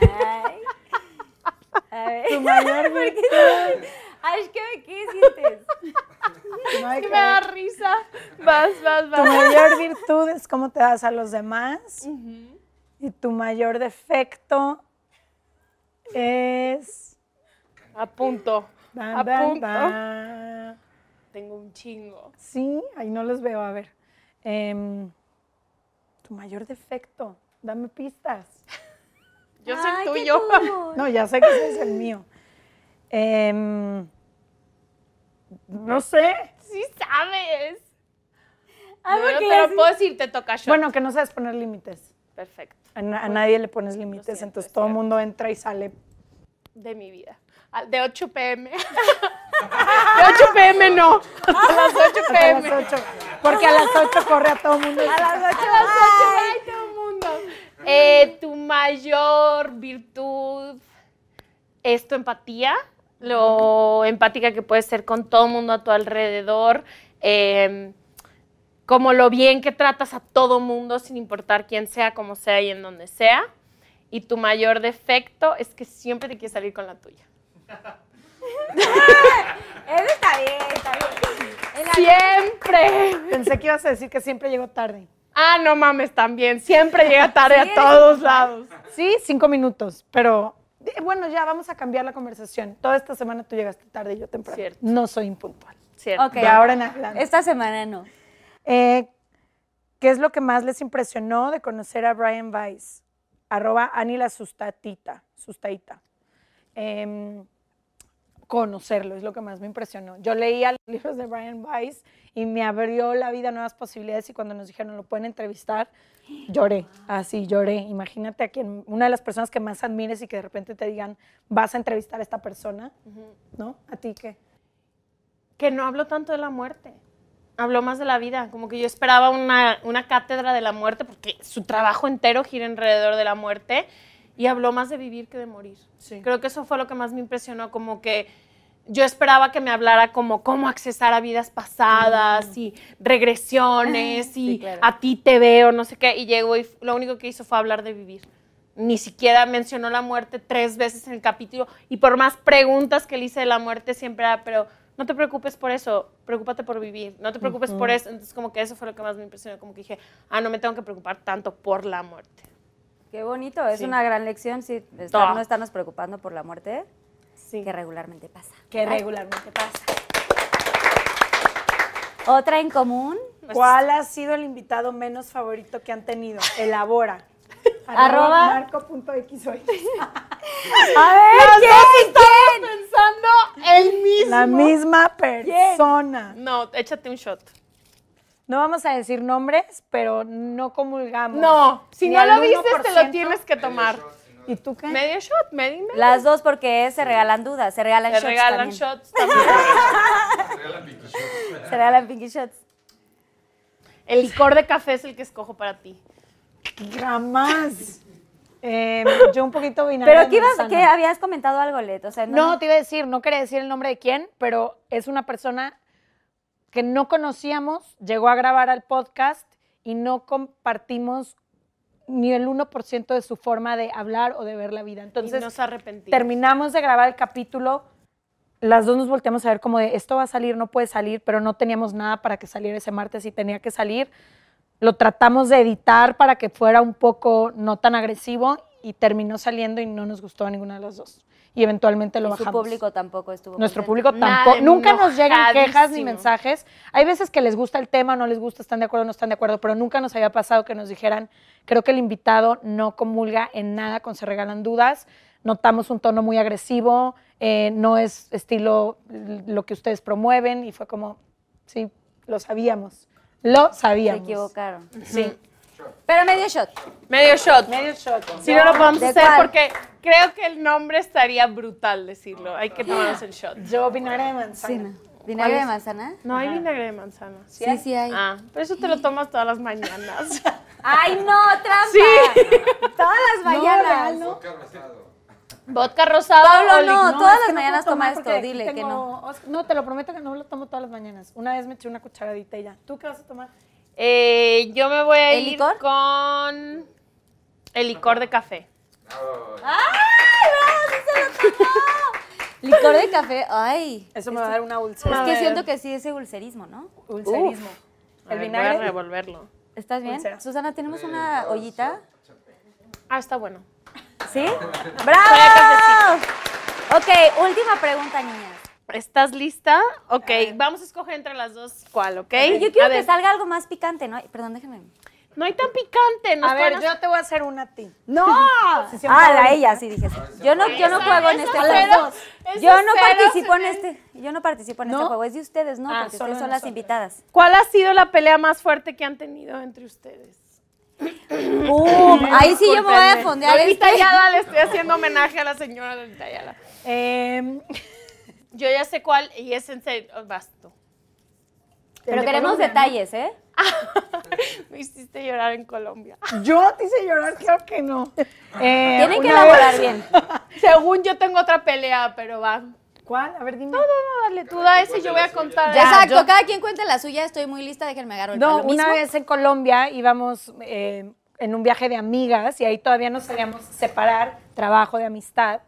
Ay. A ver. Tu mayor ¿Por qué? Ay, ¿qué, ¿qué sientes? No hay Que me da risa. Vas, vas, Tu vas. mayor virtud es cómo te das a los demás. Y tu mayor defecto es. A punto. Ban, A ban, punto. ban. Tengo un chingo. Sí, ahí no los veo. A ver. Em, tu mayor defecto. Dame pistas. Yo soy Ay, tuyo. No, ya sé que ese es el mío. Em, no sé. Sí sabes. Ah, No, te lo puedo decir, te toca shot. Bueno, que no sabes poner límites. Perfecto. A, na- a nadie le pones límites, siento, entonces es todo el mundo entra y sale. De mi vida. De 8 pm. De 8 pm no. A las 8 Hasta pm. las 8. Porque a las 8 corre a todo el mundo. A las 8, a las 8, ay, todo el mundo. Eh, tu mayor virtud es tu empatía, lo empática que puedes ser con todo el mundo a tu alrededor, eh, como lo bien que tratas a todo mundo sin importar quién sea, cómo sea y en donde sea. Y tu mayor defecto es que siempre te quieres salir con la tuya. Eso está bien, está bien. Siempre. Pensé que ibas a decir que siempre llego tarde. Ah, no mames, también. Siempre llega tarde Sí, a todos lados. Sí, cinco minutos, pero bueno, ya vamos a cambiar la conversación. Toda esta semana tú llegaste tarde y yo temprano. Cierto. No soy impuntual. Cierto. Ok. De ahora en adelante. Esta semana no. Eh, ¿Qué es lo que más les impresionó de conocer a Brian Weiss? Arroba Ani la sustatita. sustaita. Em, conocerlo es lo que más me impresionó. Yo leía los libros de Brian Weiss y me abrió la vida a nuevas posibilidades y cuando nos dijeron lo pueden entrevistar, lloré, así lloré. Imagínate a quien, una de las personas que más admires y que de repente te digan, vas a entrevistar a esta persona, ¿no? ¿A ti qué? que no habló tanto de la muerte. Habló más de la vida. Como que yo esperaba una, una cátedra de la muerte, porque su trabajo entero gira alrededor de la muerte. Y habló más de vivir que de morir. Sí. Creo que eso fue lo que más me impresionó. Como que yo esperaba que me hablara como cómo accesar a vidas pasadas y regresiones y Sí, claro. a ti te veo, no sé qué. Y llegó y lo único que hizo fue hablar de vivir. Ni siquiera mencionó la muerte tres veces en el capítulo. Y por más preguntas que le hice de la muerte, siempre era, pero no te preocupes por eso, preocúpate por vivir, no te preocupes por eso. Entonces, como que eso fue lo que más me impresionó. Como que dije, ah, no me tengo que preocupar tanto por la muerte. Qué bonito, es Sí. una gran lección, sí, estar- no estarnos preocupando por la muerte, Sí. que regularmente pasa. Que regularmente pasa. Otra en común, ¿Cuál ha sido el invitado menos favorito que han tenido? Elabora. Arroba- marco.xy. A ver, ¿quién? ¿quién? Pensando el mismo. La misma persona. No, échate un shot. No vamos a decir nombres, pero no comulgamos. No, si Ni no lo viste, te 1%. lo tienes que tomar. ¿Y tú qué? Medio shot, medio y medio. Las dos porque se regalan dudas, se regalan shots regalan también. shots también. Se regalan pinky shots. El licor de café es el que escojo para ti. Jamás. Eh, yo un poquito vinagre Pero ¿qué, ibas, manzana. ¿qué habías comentado algo, Let? O sea, No, te iba a decir, no quería decir el nombre de quién, pero es una persona que no conocíamos, llegó a grabar al podcast y no compartimos ni el 1% de su forma de hablar o de ver la vida. Entonces, y nos arrepentimos. terminamos de grabar el capítulo, las dos nos volteamos a ver como de esto va a salir, no puede salir, pero no teníamos nada para que saliera ese martes y tenía que salir. Lo tratamos de editar para que fuera un poco no tan agresivo y terminó saliendo y no nos gustó a ninguna de las dos. Y eventualmente lo Y su bajamos. público tampoco estuvo Nuestro contento. público tampoco. Nunca nos llegan quejas ni mensajes. Hay veces que les gusta el tema, no les gusta, están de acuerdo, no están de acuerdo, pero nunca nos había pasado que nos dijeran, creo que el invitado no comulga en nada con Se Regalan Dudas. Notamos un tono muy agresivo, eh, no es estilo lo que ustedes promueven y fue como, sí, lo sabíamos. Lo Se sabíamos. equivocaron. Sí. Pero medio shot. Medio shot. Medio shot. Si no lo podemos ¿De hacer cuál? porque creo que el nombre estaría brutal decirlo. Hay que tomarnos el shot. Yo vinagre de manzana. Sí, no. ¿Vinagre ¿Cuál de manzana? No hay vinagre de manzana. Sí, sí hay. Ah, pero eso te lo tomas todas las mañanas. ¡Ay, no! ¡Trampa! Todas las mañanas. real, ¿no? Vodka rosado Pablo, no, todas es las que no mañanas toma esto, dile que tengo- no. os- No, te lo prometo que no lo tomo todas las mañanas. Una vez me eché una cucharadita y ya. ¿Tú qué vas a tomar? Eh, yo me voy a ¿El ir licor? con el licor de café. ¡Ay! ¡Sí se lo tomó! Licor de café. ¡Ay! Eso me va a dar una Es úlcera. A que siento que sí, ese ulcerismo, ¿no? Ulcerismo. El ver, vinagre. Voy a revolverlo. ¿Estás bien? Úlcera. Susana, ¿tenemos una ollita? Ah, está bueno. ¿Sí? ¡Bravo! Ok, última pregunta, niñas. ¿Estás lista? Ok, vamos a escoger entre las dos cuál, ¿ok? Yo quiero A que ver, salga algo más picante, ¿no? Perdón, déjenme. No hay tan picante. nos A ver, yo te voy a hacer una a ti. ¡No! Ah, la ella, sí, dije. Yo no, yo no juego en este juego. Yo no participo en este. Yo no participo en ¿No? este juego. Es de ustedes, ¿no? Ah, Porque solo ustedes de son las invitadas. ¿Cuál ha sido la pelea más fuerte que han tenido entre ustedes? Uh, ahí sí yo me voy a fondear Lolita este. Ayala, le estoy haciendo homenaje a la señora Lolita Ayala. Eh, Yo ya sé cuál y es en serio. oh, Basto. Pero de queremos Colombia, ¿no? detalles, ¿eh? Me hiciste llorar en Colombia. yo te hice llorar, claro que no. Eh, Tienen que elaborar vez- bien. Según yo tengo otra pelea, pero va. No, ¿Cuál? A ver, dime. no, no, dale, tú da ese y yo voy a contar. Ya, Exacto, yo- cada quien cuente la suya. Estoy muy lista, déjenme agarrar el No, palo una mismo. vez en Colombia íbamos eh, en un viaje de amigas y ahí todavía nos sabíamos separar trabajo de amistad.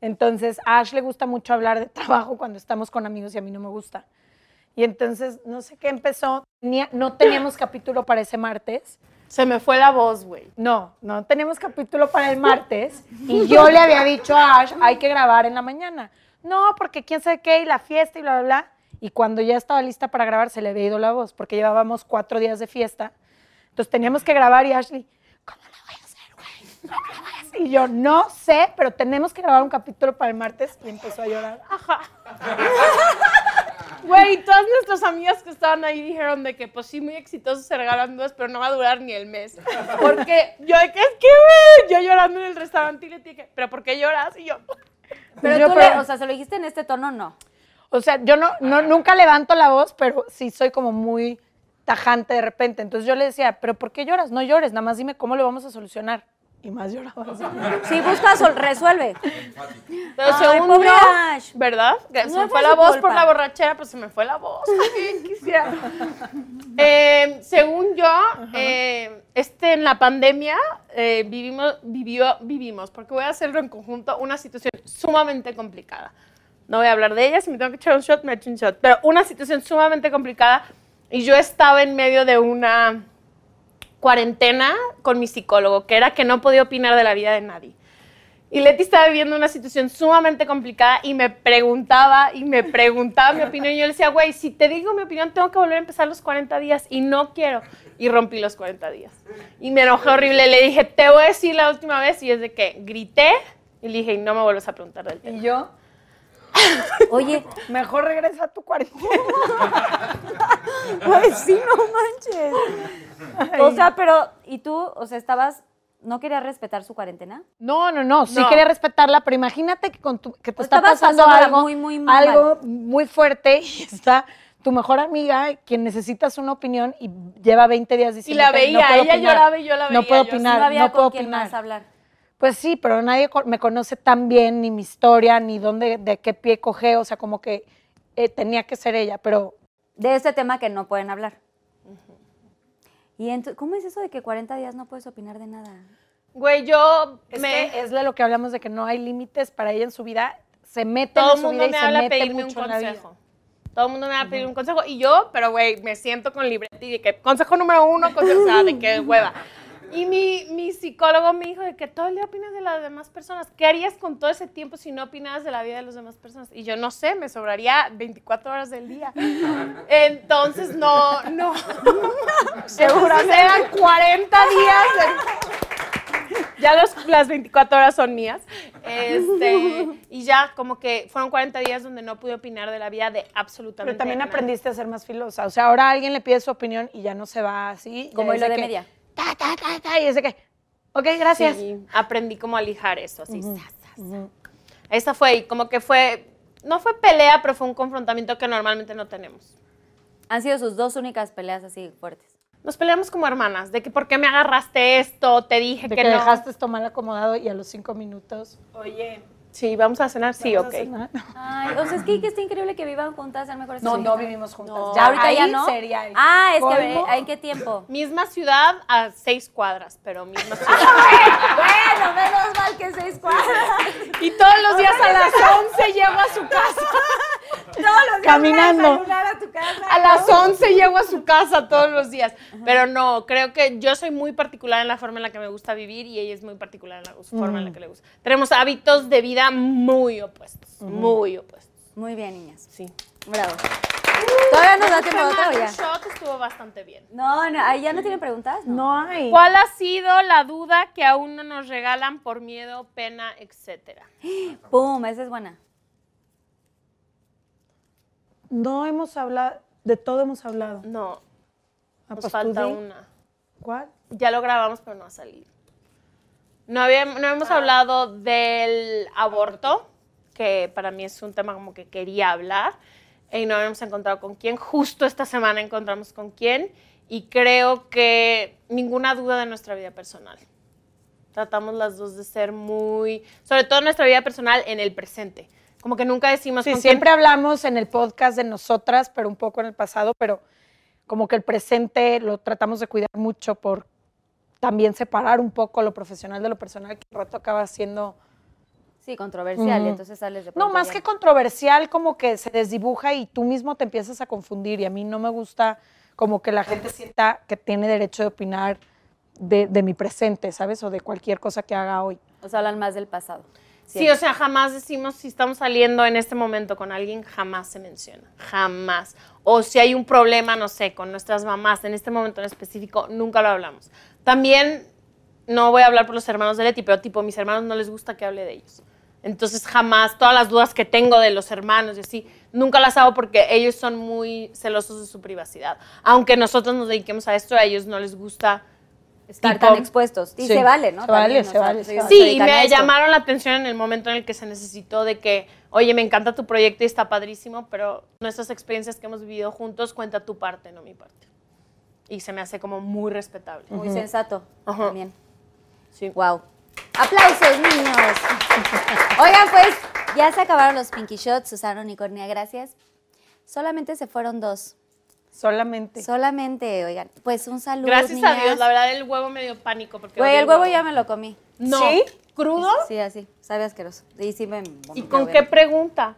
Entonces, a Ash le gusta mucho hablar de trabajo cuando estamos con amigos y a mí no me gusta. Y entonces, no sé qué empezó. Tenía- no teníamos capítulo para ese martes. Se me fue la voz, güey. No, no teníamos capítulo para el martes. Y yo le había dicho a Ash, hay que grabar en la mañana. No, porque quién sabe qué, y la fiesta y bla, bla, bla. Y cuando ya estaba lista para grabar, se le había ido la voz, porque llevábamos cuatro días de fiesta. Entonces teníamos que grabar y Ashley, ¿cómo lo voy a hacer, güey? Y yo, no sé, pero tenemos que grabar un capítulo para el martes. Y empezó a llorar. Güey, todas nuestras amigas que estaban ahí dijeron de que, pues sí, muy exitosos se regalan dos, pero no va a durar ni el mes. Porque yo, de que es que, güey, yo llorando en el restaurante y le dije, ¿pero por qué lloras? Y yo, Pero Yo, tú, pero- le, o sea, se lo dijiste en este tono, no. O sea, yo no, no, nunca levanto la voz, pero sí soy como muy tajante de repente. Entonces yo le decía, ¿pero por qué lloras? No llores, nada más dime cómo lo vamos a solucionar. Y más lloraba. así. Si buscas, sol- resuelve. pero Ay, según pobre yo, Ash. ¿verdad? Que se me fue fue la voz culpa. por la borrachera, pues se me fue la voz. Bien quisiera. Eh, según yo, eh, este, en la pandemia eh, vivimos, vivió, vivimos, porque voy a hacerlo en conjunto, una situación sumamente complicada. No voy a hablar de ella, si me tengo que echar un shot, me echo un shot. Pero una situación sumamente complicada y yo estaba en medio de una cuarentena con mi psicólogo, que era que no podía opinar de la vida de nadie. Y Leti estaba viviendo una situación sumamente complicada y me preguntaba y me preguntaba mi opinión. Y yo le decía, güey, si te digo mi opinión, tengo que volver a empezar los 40 días y no quiero. Y rompí los 40 días. Y me enojé horrible. Le dije, te voy a decir la última vez. Y es de que grité y le dije, no me vuelvas a preguntar del tema. Y yo, Oye, mejor regresa a tu cuarentena. pues sí, no manches. O sea, pero, ¿y tú, o sea, estabas, no querías respetar su cuarentena? No, no, no, sí No. quería respetarla, pero imagínate que, con tu- que te O está estabas pasando pasándola algo muy, muy muy algo muy fuerte y está tu mejor amiga, quien necesitas una opinión y lleva 20 días Y diciendo la veía, ella lloraba y yo la veía. No puedo yo así, opinar, no había no puedo con quién opinar. más hablar. Pues sí, pero nadie me conoce tan bien, ni mi historia, ni dónde, de qué pie coge, o sea, como que eh, tenía que ser ella, pero De este tema que no pueden hablar. ¿Y ento- cómo es eso de que 40 días no puedes opinar de nada? Güey, yo Es me... que es de lo que hablamos de que no hay límites para ella en su vida. Se mete todo en el su mundo vida y me se mete pedirme un mucho vida. consejo. Todo el mundo me va a pedir un consejo. Y yo, pero güey, me siento con libreta y de que consejo número uno, consejo, o sea, de que hueva. Y mi, mi psicólogo me dijo de que todo el día opinas de las demás personas. ¿Qué harías con todo ese tiempo si no opinabas de la vida de las demás personas? Y yo no sé, me sobraría 24 horas del día. Entonces, no, no. Seguramente eran 40 días. de- ya los- las 24 horas son mías. Este, y ya, como que fueron 40 días donde no pude opinar de la vida de absolutamente Pero también aprendiste a ser más filosa. O sea, ahora alguien le pide su opinión y ya no se va así. Como hilo de que, media. Ta, ta, ta, ta, y es de que, ok, gracias. Sí, aprendí cómo a lijar eso, así. zas, zas. Esa fue, y como que fue, no fue pelea, pero fue un confrontamiento que normalmente no tenemos. Han sido sus dos únicas peleas así fuertes. Nos peleamos como hermanas, de que por qué me agarraste esto, te dije De que, que, no. dejaste esto mal acomodado y a los cinco minutos. Oye, sí, vamos a cenar, sí, ¿vamos a ok. cenar? Ay, o sea, es que, que está increíble que vivan juntas, sean mejores No, no vivimos juntas. No. Ya, ahorita ya no. sería el ah, es que. ¿en qué tiempo? Misma ciudad a seis cuadras, pero misma ciudad. bueno, menos mal que seis cuadras. y todos los días a las 11 llego a su casa. Todos los días Caminando. voy a a tu casa. A las 11 llego a su casa todos los días. Pero no, creo que yo soy muy particular en la forma en la que me gusta vivir y ella es muy particular en la forma en la que le gusta. Tenemos hábitos de vida muy opuestos, muy opuestos. Muy bien, niñas. Sí. Bravo. ¿Todavía nos da tiempo de otra o ya? shot estuvo bastante bien. No, no, ahí ya no tienen preguntas. No hay. ¿Cuál ha sido la duda que aún no nos regalan por miedo, pena, etcétera? Pum, esa es buena. No hemos hablado, de todo hemos hablado. No, Ah, nos pues falta una. ¿Cuál? Ya lo grabamos, pero no ha salido. No, había- no hemos hablado del aborto, que para mí es un tema como que quería hablar, y no habíamos encontrado con quién. Justo esta semana encontramos con quién, y creo que ninguna duda de nuestra vida personal. Tratamos las dos de ser muy, sobre todo nuestra vida personal en el presente. Como que nunca decimos Sí, con quién siempre hablamos en el podcast de nosotras, pero un poco en el pasado, pero como que el presente lo tratamos de cuidar mucho por también separar un poco lo profesional de lo personal, que al rato acaba siendo, Sí, controversial, entonces sales de no, más que controversial, como que se desdibuja y tú mismo te empiezas a confundir y a mí no me gusta como que la gente sienta que tiene derecho de opinar de, de mi presente, ¿sabes? O de cualquier cosa que haga hoy. O sea, hablan más del pasado. Sí, o sea, jamás decimos si estamos saliendo en este momento con alguien, jamás se menciona, jamás. O si hay un problema, no sé, con nuestras mamás, en este momento en específico, nunca lo hablamos. También, no voy a hablar por los hermanos de Leti, pero tipo, mis hermanos no les gusta que hable de ellos. Entonces, jamás, todas las dudas que tengo de los hermanos y así, nunca las hago porque ellos son muy celosos de su privacidad. Aunque nosotros nos dediquemos a esto, a ellos no les gusta Estar tipo- tan expuestos. Y Sí, se vale, ¿no? se vale, También, se o sea, vale, se vale. se Sí, y me esto. llamaron la atención en el momento en el que se necesitó de que, oye, me encanta tu proyecto y está padrísimo, pero nuestras experiencias que hemos vivido juntos, cuenta tu parte, no mi parte. Y se me hace como muy respetable. Muy sensato Ajá. también. Sí. Wow. Aplausos, niños. Oigan, pues ya se acabaron los Pinky Shots, Susana Unicornia, gracias. Solamente se fueron dos. Solamente. Solamente, oigan. Pues un saludo. Gracias a niñas. Dios, la verdad el huevo me dio pánico. Porque Güey, el huevo ya me lo comí. No, ¿Sí? ¿crudo? Sí, así. Sabe asqueroso. Y sí me. ¿Y vomité, con qué pregunta?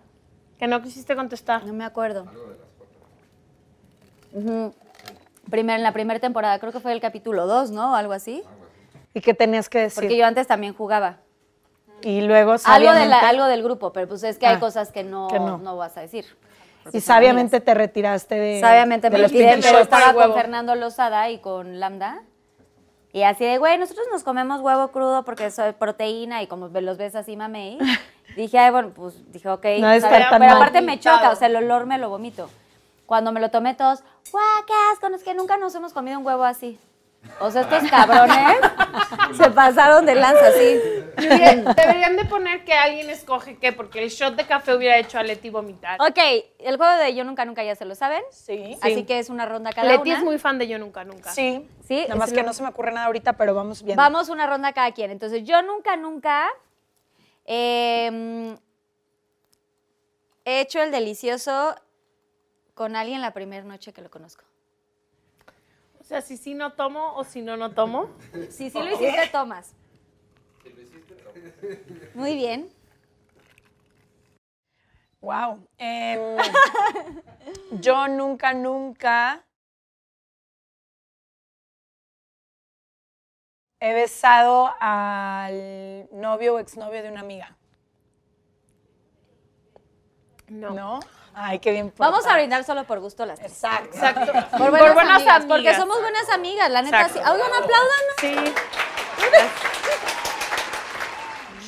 Que no quisiste contestar. No me acuerdo. Ujú. Primer, en la primera temporada, creo que fue el capítulo 2, ¿no? O algo así. ¿Y qué tenías que decir? Porque yo antes también jugaba. Y luego Algo, de la- algo del grupo, pero pues es que hay Ah, cosas que no, que no. no. vas a decir. Y sabiamente te retiraste de Sabiamente de me los retiré, pero estaba con huevo. Fernando Lozada y con Lambda. Y así de, güey, nosotros nos comemos huevo crudo porque es proteína y como los ves así, mamey. dije, ay, bueno, pues dije, ok. No pero aparte me choca, o sea, el olor me lo vomito. Cuando me lo tomé todos, guau, qué asco, no, es que nunca nos hemos comido un huevo así. O sea, estos cabrones se pasaron de lanza, sí. Deberían, deberían de poner que alguien escoge qué, porque el shot de café hubiera hecho a Leti vomitar. Ok, el juego de Yo Nunca Nunca ya se lo saben. Sí. Así que es una ronda cada Leti una. es muy fan de Yo Nunca Nunca. Sí. Sí, Nada más que lo- no se me ocurre nada ahorita, pero vamos bien. Vamos una ronda cada quien. Entonces, yo nunca, nunca eh, he hecho el delicioso con alguien la primera noche que lo conozco. sea, si sí no tomo o si no, no tomo. Si sí lo hiciste, tomas. Muy bien. Wow. yo nunca, nunca he besado al novio o exnovio de una amiga. No. ¿No? Ay, qué bien. Vamos a brindar solo por gusto las tres. Exacto. Exacto. Por buenas, buenas amigas, Porque somos buenas amigas, la neta. Sí. Oigan, aplaudan. Sí.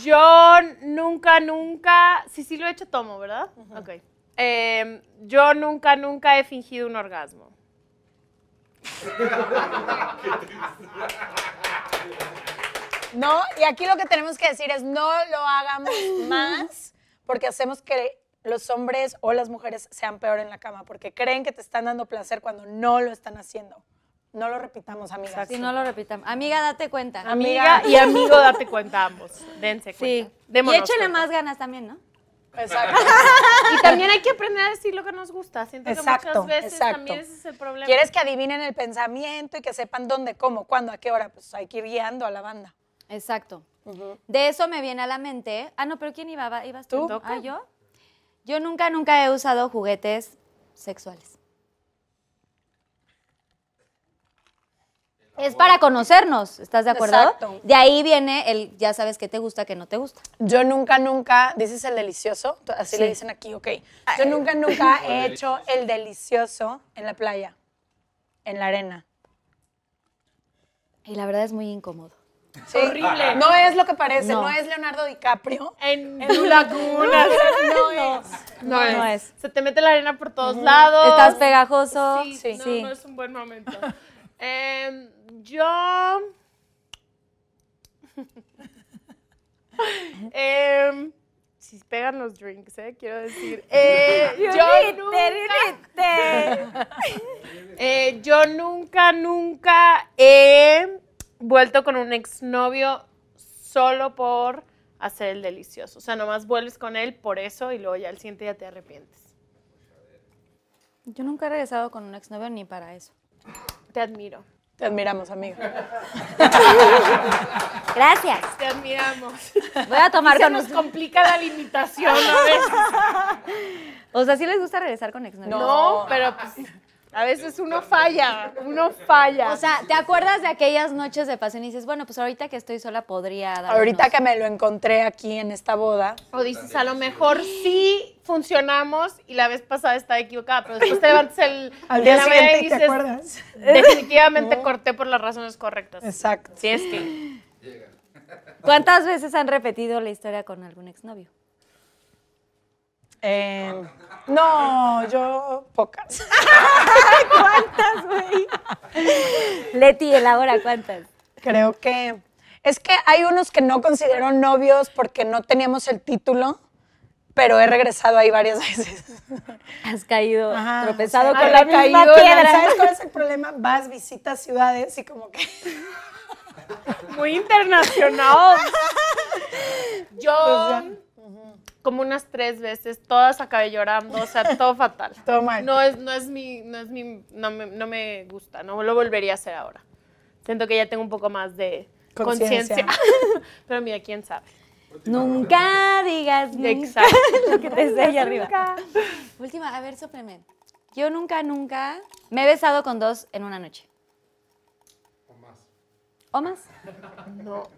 Yo nunca, nunca. Sí, sí lo he hecho, tomo, ¿verdad? Ok. Em, yo nunca, nunca he fingido un orgasmo. No, y aquí lo que tenemos que decir es no lo hagamos más porque hacemos que los hombres o las mujeres sean peor en la cama porque creen que te están dando placer cuando no lo están haciendo. No lo repitamos, amigas. Si no lo repitamos. Amiga, date cuenta. Amiga Amiga. y amigo, date cuenta ambos. Dense Sí. cuenta. Y Démonos échenle cuenta. más ganas también, ¿no? Exacto. Y también hay que aprender a decir lo que nos gusta. Siento Exacto, que muchas veces exacto. también ese es el problema. ¿Quieres que adivinen el pensamiento y que sepan dónde, cómo, cuándo, a qué hora? Pues hay que ir guiando a la banda. Exacto. De eso me viene a la mente. Ah, no, pero ¿quién iba? Va- ¿Ibas tú? Tú. Ah, yo. Yo nunca, nunca he usado juguetes sexuales. Es para conocernos, ¿estás de acuerdo? Exacto. De ahí viene el ya sabes qué te gusta, qué no te gusta. Yo nunca, nunca, dices el delicioso, así le dicen aquí, ok. Yo nunca, nunca he hecho el delicioso en la playa, en la arena. Y la verdad es muy incómodo. Sí. Horrible. No es lo que parece, No. no, es Leonardo DiCaprio. En tu laguna. No es. No, es. No es. Se te mete la arena por todos lados. Estás pegajoso. Sí, Sí. no, Sí. no es un buen momento. Em, yo. Em, si pegan los drinks, ¿eh? Quiero decir. Eh, yo, nunca, Eh, yo nunca, nunca he vuelto con un exnovio solo por hacer el delicioso. O sea, nomás vuelves con él por eso y luego ya al siguiente día te arrepientes. Yo nunca he regresado con un exnovio ni para eso. Te admiro. Te admiramos, amiga. Gracias. Te admiramos. Voy a tomar Se con nos ustedes. complica la limitación a veces. O sea, ¿sí les gusta regresar con exnovios? No, pero pues, a veces uno falla, uno falla. O sea, ¿te acuerdas de aquellas noches de pasión y dices, bueno, pues ahorita que estoy sola podría dar Ahorita que me lo encontré aquí en esta boda, o dices, a lo mejor sí funcionamos y la vez pasada estaba equivocada, pero después te levantas el al día siguiente y te dices, acuerdas. definitivamente corté por las razones correctas. Exacto. Sí, es que ¿Cuántas veces han repetido la historia con algún exnovio? Eh, no, yo pocas. Leti, elabora cuántas. Creo que es que hay unos que no considero novios porque no teníamos el título, pero he regresado ahí varias veces. Has caído Ajá, tropezado o sea, con la misma la- piedra. ¿Sabes cuál es el problema? Vas, visitas ciudades y como que muy internacional. Yo, Pues como unas tres veces, todas acabé llorando, o sea, todo fatal. Todo mal. No es, no es mi, no es mi, no me, no me gusta, no lo volvería a hacer ahora. Siento que ya tengo un poco más de Conciencia. Pero mira, quién sabe. Nunca digas nunca. Exacto. Lo que te decía allá arriba. Nunca. Última, a ver, sópleme. Yo nunca, nunca me he besado con dos en una noche. ¿O más? ¿O más? No.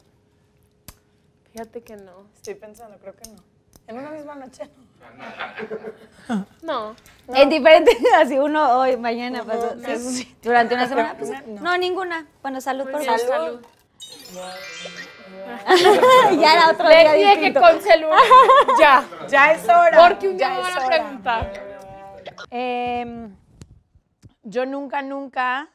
Fíjate que no. Estoy pensando, creo que no. En una misma noche. No. En diferentes, así uno hoy, mañana, pasó. no, sí. sí. Durante una semana. pues, No. no. ninguna. Bueno, salud por bien, salud. salud. ya era otro Le día dije que con celular. Ya. Ya es hora. Porque un día ya me van a preguntar. Em, yo nunca, nunca.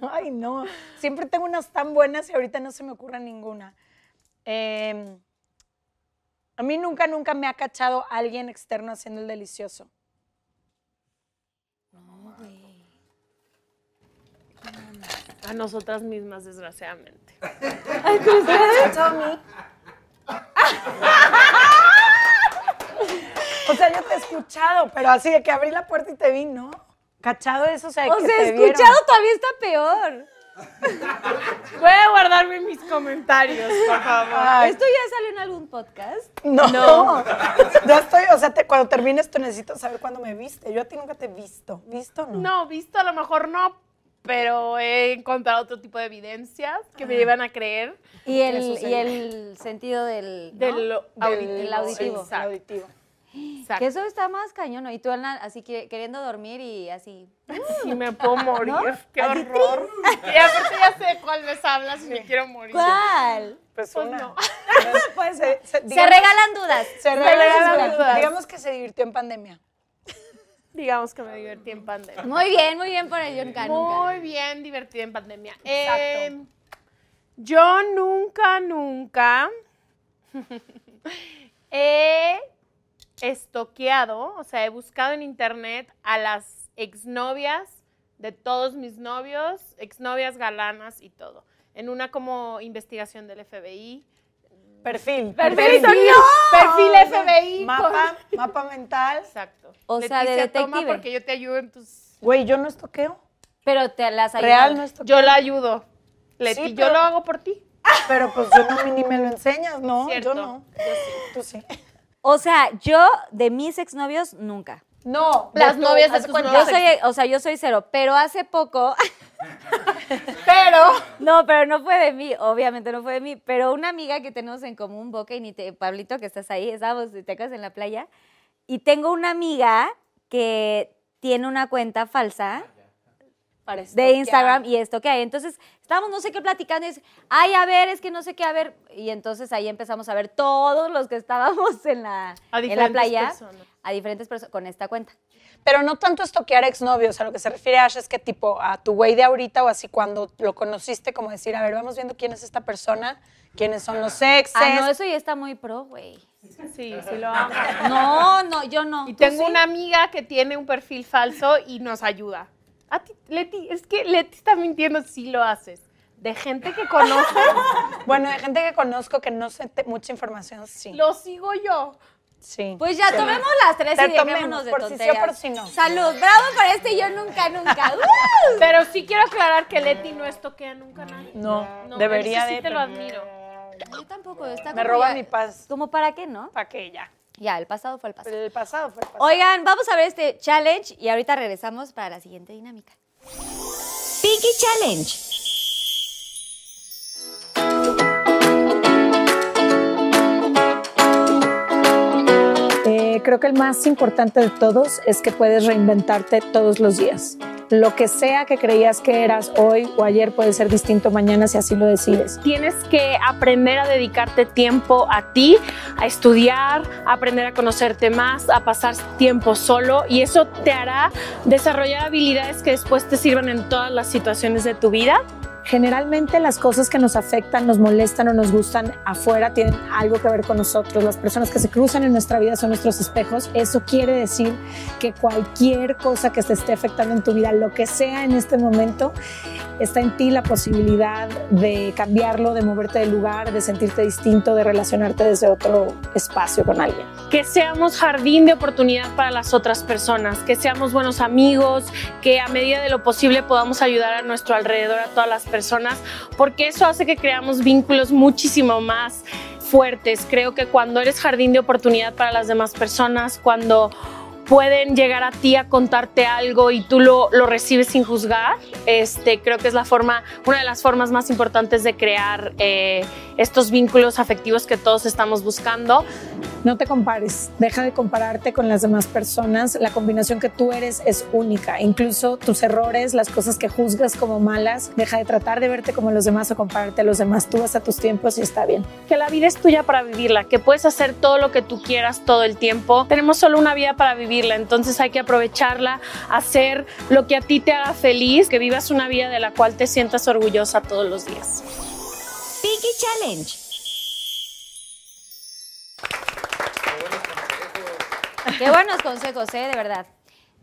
Ay, no. Siempre tengo unas tan buenas y ahorita no se me ocurre ninguna. Em, a mí nunca, nunca me ha cachado alguien externo haciendo el delicioso. A nosotras mismas, desgraciadamente. O sea, yo te he escuchado, pero así de que abrí la puerta y te vi, ¿no? Cachado eso, o sea, O que sea, te vieron. escuchado todavía está peor. Voy a guardarme mis comentarios, por favor. Ay, ¿Esto ya salió en algún podcast? no. No. ya estoy, o sea, te- cuando termines tú necesito saber cuándo me viste. Yo a ti nunca te he visto. ¿Visto o no? No, visto a lo mejor no, pero he encontrado otro tipo de evidencias que me llevan a creer Y el, y el sentido del, ¿no? del Exacto, auditivo. Exacto. Que eso está más cañón, ¿no? Y tú así que queriendo dormir y así. Sí, me puedo morir. ¿No? Qué Así, horror. Y aparte ya sé de cuál les hablas y me quiero morir. ¿Cuál? Pues, Pues una. no. Pues, se, se- Se digamos- regalan dudas. Se regalan regalan dudas. dudas. Digamos que se divirtió en pandemia. Digamos que me divertí en pandemia. Muy bien, muy bien por el Yonka, nunca. Muy bien divertida en pandemia. Eh, yo nunca, nunca he estoqueado, o sea, he buscado en internet a las exnovias de todos mis novios, exnovias galanas y todo. En una como investigación del FBI. Perfil. Perfil, perfil FBI. Mapa, mapa mental. Exacto. O sea, de Leticia, toma detective. porque yo te ayudo en tus... Güey, yo no estoqueo. Pero te las ayudan. Real no estoqueo. Yo la ayudo. Leti, Sí, yo lo hago por ti. Pero pues yo no, ni me lo enseñas, ¿no? Cierto. Yo no. Tú sí. O sea, yo de mis exnovios nunca. No. Las tú, novias de tus. Yo soy, o sea, yo soy cero, pero hace poco, Pero... no, pero no fue de mí, obviamente no fue de mí, pero una amiga que tenemos en común, Boca y ni te, Pablito, que estás ahí, estábamos, te acuerdas, en la playa, y tengo una amiga que tiene una cuenta falsa Para de. Instagram y esto que hay. Entonces, estábamos no sé qué platicando y dice, ay, a ver, es que no sé qué, a ver. Y entonces ahí empezamos a ver todos los que estábamos en la, A en la diferentes playa, personas. a diferentes personas, con esta cuenta. Pero no tanto estoquear exnovios, a lo que se refiere Ash es que tipo a tu güey de ahorita o así cuando lo conociste, como decir, a ver, vamos viendo quién es esta persona, quiénes son los exes. Ah, no, eso ya está muy pro, güey. Sí, sí lo hago. No, no, yo no. Y ¿Tú tengo sí? una amiga que tiene un perfil falso y nos ayuda. A ti, Leti, es que Leti está mintiendo si lo haces. De gente que conoce, Bueno, de gente que conozco que no sé te- mucha información, sí. lo sigo yo. sí. Pues ya tomemos las tres Te y tomemos, dejémonos de por si sí o tonterías. por si no. Salud, bravo por este yo nunca, nunca. ¡Uh! Pero sí quiero aclarar que Leti no estoquea nunca a nadie. no, No, debería eso sí de. te lo pero- admiro. Yo tampoco, está Me como roba ya- mi paz. ¿Como para qué, no? ¿Para qué ya? Ya, el pasado fue el pasado. El pasado fue el pasado. Oigan, vamos a ver este challenge y ahorita regresamos para la siguiente dinámica. Pinky Challenge. Eh, creo que el más importante de todos es que puedes reinventarte todos los días. Lo que sea que creías que eras hoy o ayer puede ser distinto mañana si así lo decides. Tienes que aprender a dedicarte tiempo a ti, a estudiar, a aprender a conocerte más, a pasar tiempo solo y eso te hará desarrollar habilidades que después te sirvan en todas las situaciones de tu vida. Generalmente las cosas que nos afectan, nos molestan o nos gustan afuera tienen algo que ver con nosotros. Las personas que se cruzan en nuestra vida son nuestros espejos. Eso quiere decir que cualquier cosa que te esté afectando en tu vida, lo que sea en este momento, está en ti la posibilidad de cambiarlo, de moverte de lugar, de sentirte distinto, de relacionarte desde otro espacio con alguien. Que seamos jardín de oportunidad para las otras personas, que seamos buenos amigos, que a medida de lo posible podamos ayudar a nuestro alrededor a todas las personas, porque eso hace que creamos vínculos muchísimo más fuertes. Creo que cuando eres jardín de oportunidad para las demás personas, cuando pueden llegar a ti a contarte algo y tú lo, lo recibes sin juzgar, este, creo que es la forma, una de las formas más importantes de crear eh, estos vínculos afectivos que todos estamos buscando. No te compares, deja de compararte con las demás personas. La combinación que tú eres es única. Incluso tus errores, las cosas que juzgas como malas, deja de tratar de verte como los demás o compararte a los demás. Tú vas a tus tiempos y está bien. que la vida es tuya para vivirla, que puedes hacer todo lo que tú quieras todo el tiempo. Tenemos solo una vida para vivirla, entonces hay que aprovecharla, hacer lo que a ti te haga feliz, que vivas una vida de la cual te sientas orgullosa todos los días. Pinky Challenge. Qué buenos consejos, ¿eh? De verdad.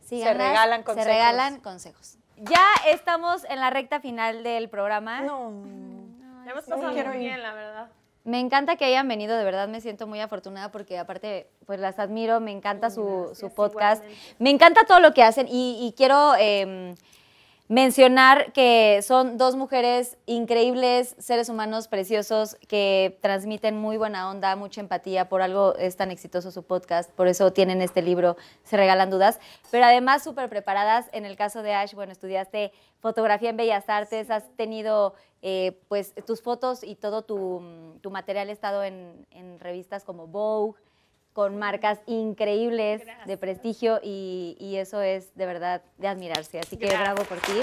Síganlas, regalan Se consejos. regalan consejos. Ya estamos en la recta final del programa. No. Hemos No pasado quiero muy bien, la verdad. Me encanta que hayan venido, de verdad me siento muy afortunada porque aparte, pues las admiro, me encanta su, su podcast, me encanta todo lo que hacen y, y quiero em, mencionar que son dos mujeres increíbles, seres humanos preciosos que transmiten muy buena onda, mucha empatía, por algo es tan exitoso su podcast, por eso tienen este libro, Se Regalan Dudas, pero además súper preparadas. En el caso de Ash, bueno, estudiaste fotografía en Bellas Artes, has tenido eh, pues tus fotos y todo tu, material ha estado en revistas como Vogue, con marcas increíbles de prestigio y, y eso es de verdad de admirarse. Así que bravo por ti.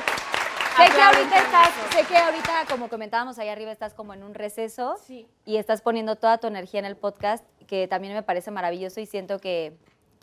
Sé que, ahorita estás, sé que ahorita, como comentábamos ahí arriba, estás como en un receso Sí. y estás poniendo toda tu energía en el podcast, que también me parece maravilloso y siento que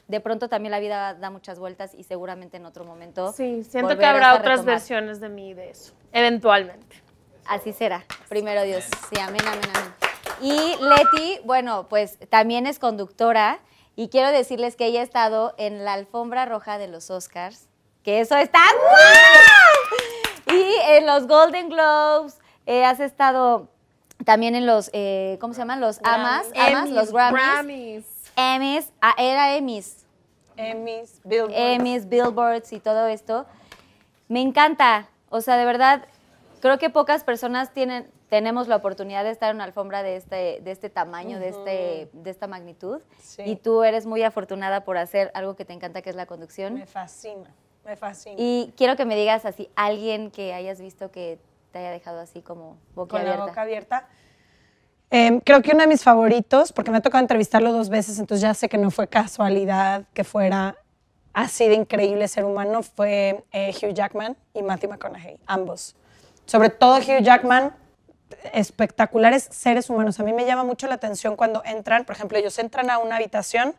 de pronto también la vida da muchas vueltas y seguramente en otro momento. Sí, siento que habrá otras versiones de mí de eso, eventualmente. Así será. Primero Dios. Sí, amén, amén, amén. Y Leti, bueno, pues también es conductora y quiero decirles que ella ha estado en la alfombra roja de los Oscars, que eso está ¡guau! Y en los Golden Globes, eh, has estado también en los, eh, ¿cómo se llaman? Los AMAs, AMAs, los Grammys. Grammys. Emmys, ah, era Emmys. Emmys, Billboard. Emmys, Billboards y todo esto. Me encanta. O sea, de verdad, creo que pocas personas tienen, tenemos la oportunidad de estar en una alfombra de este, de este tamaño, de, este, de esta magnitud. Sí. Y tú eres muy afortunada por hacer algo que te encanta, que es la conducción. Me fascina, me fascina. Y quiero que me digas así, alguien que hayas visto que te haya dejado así como con boquiabierta. la boca abierta. Eh, creo que uno de mis favoritos, porque me ha tocado entrevistarlo dos veces, entonces ya sé que no fue casualidad que fuera así de increíble ser humano, fue eh, Hugh Jackman y Matthew McConaughey, ambos. Sobre todo Hugh Jackman, espectaculares seres humanos. A mí me llama mucho la atención cuando entran, por ejemplo, ellos entran a una habitación,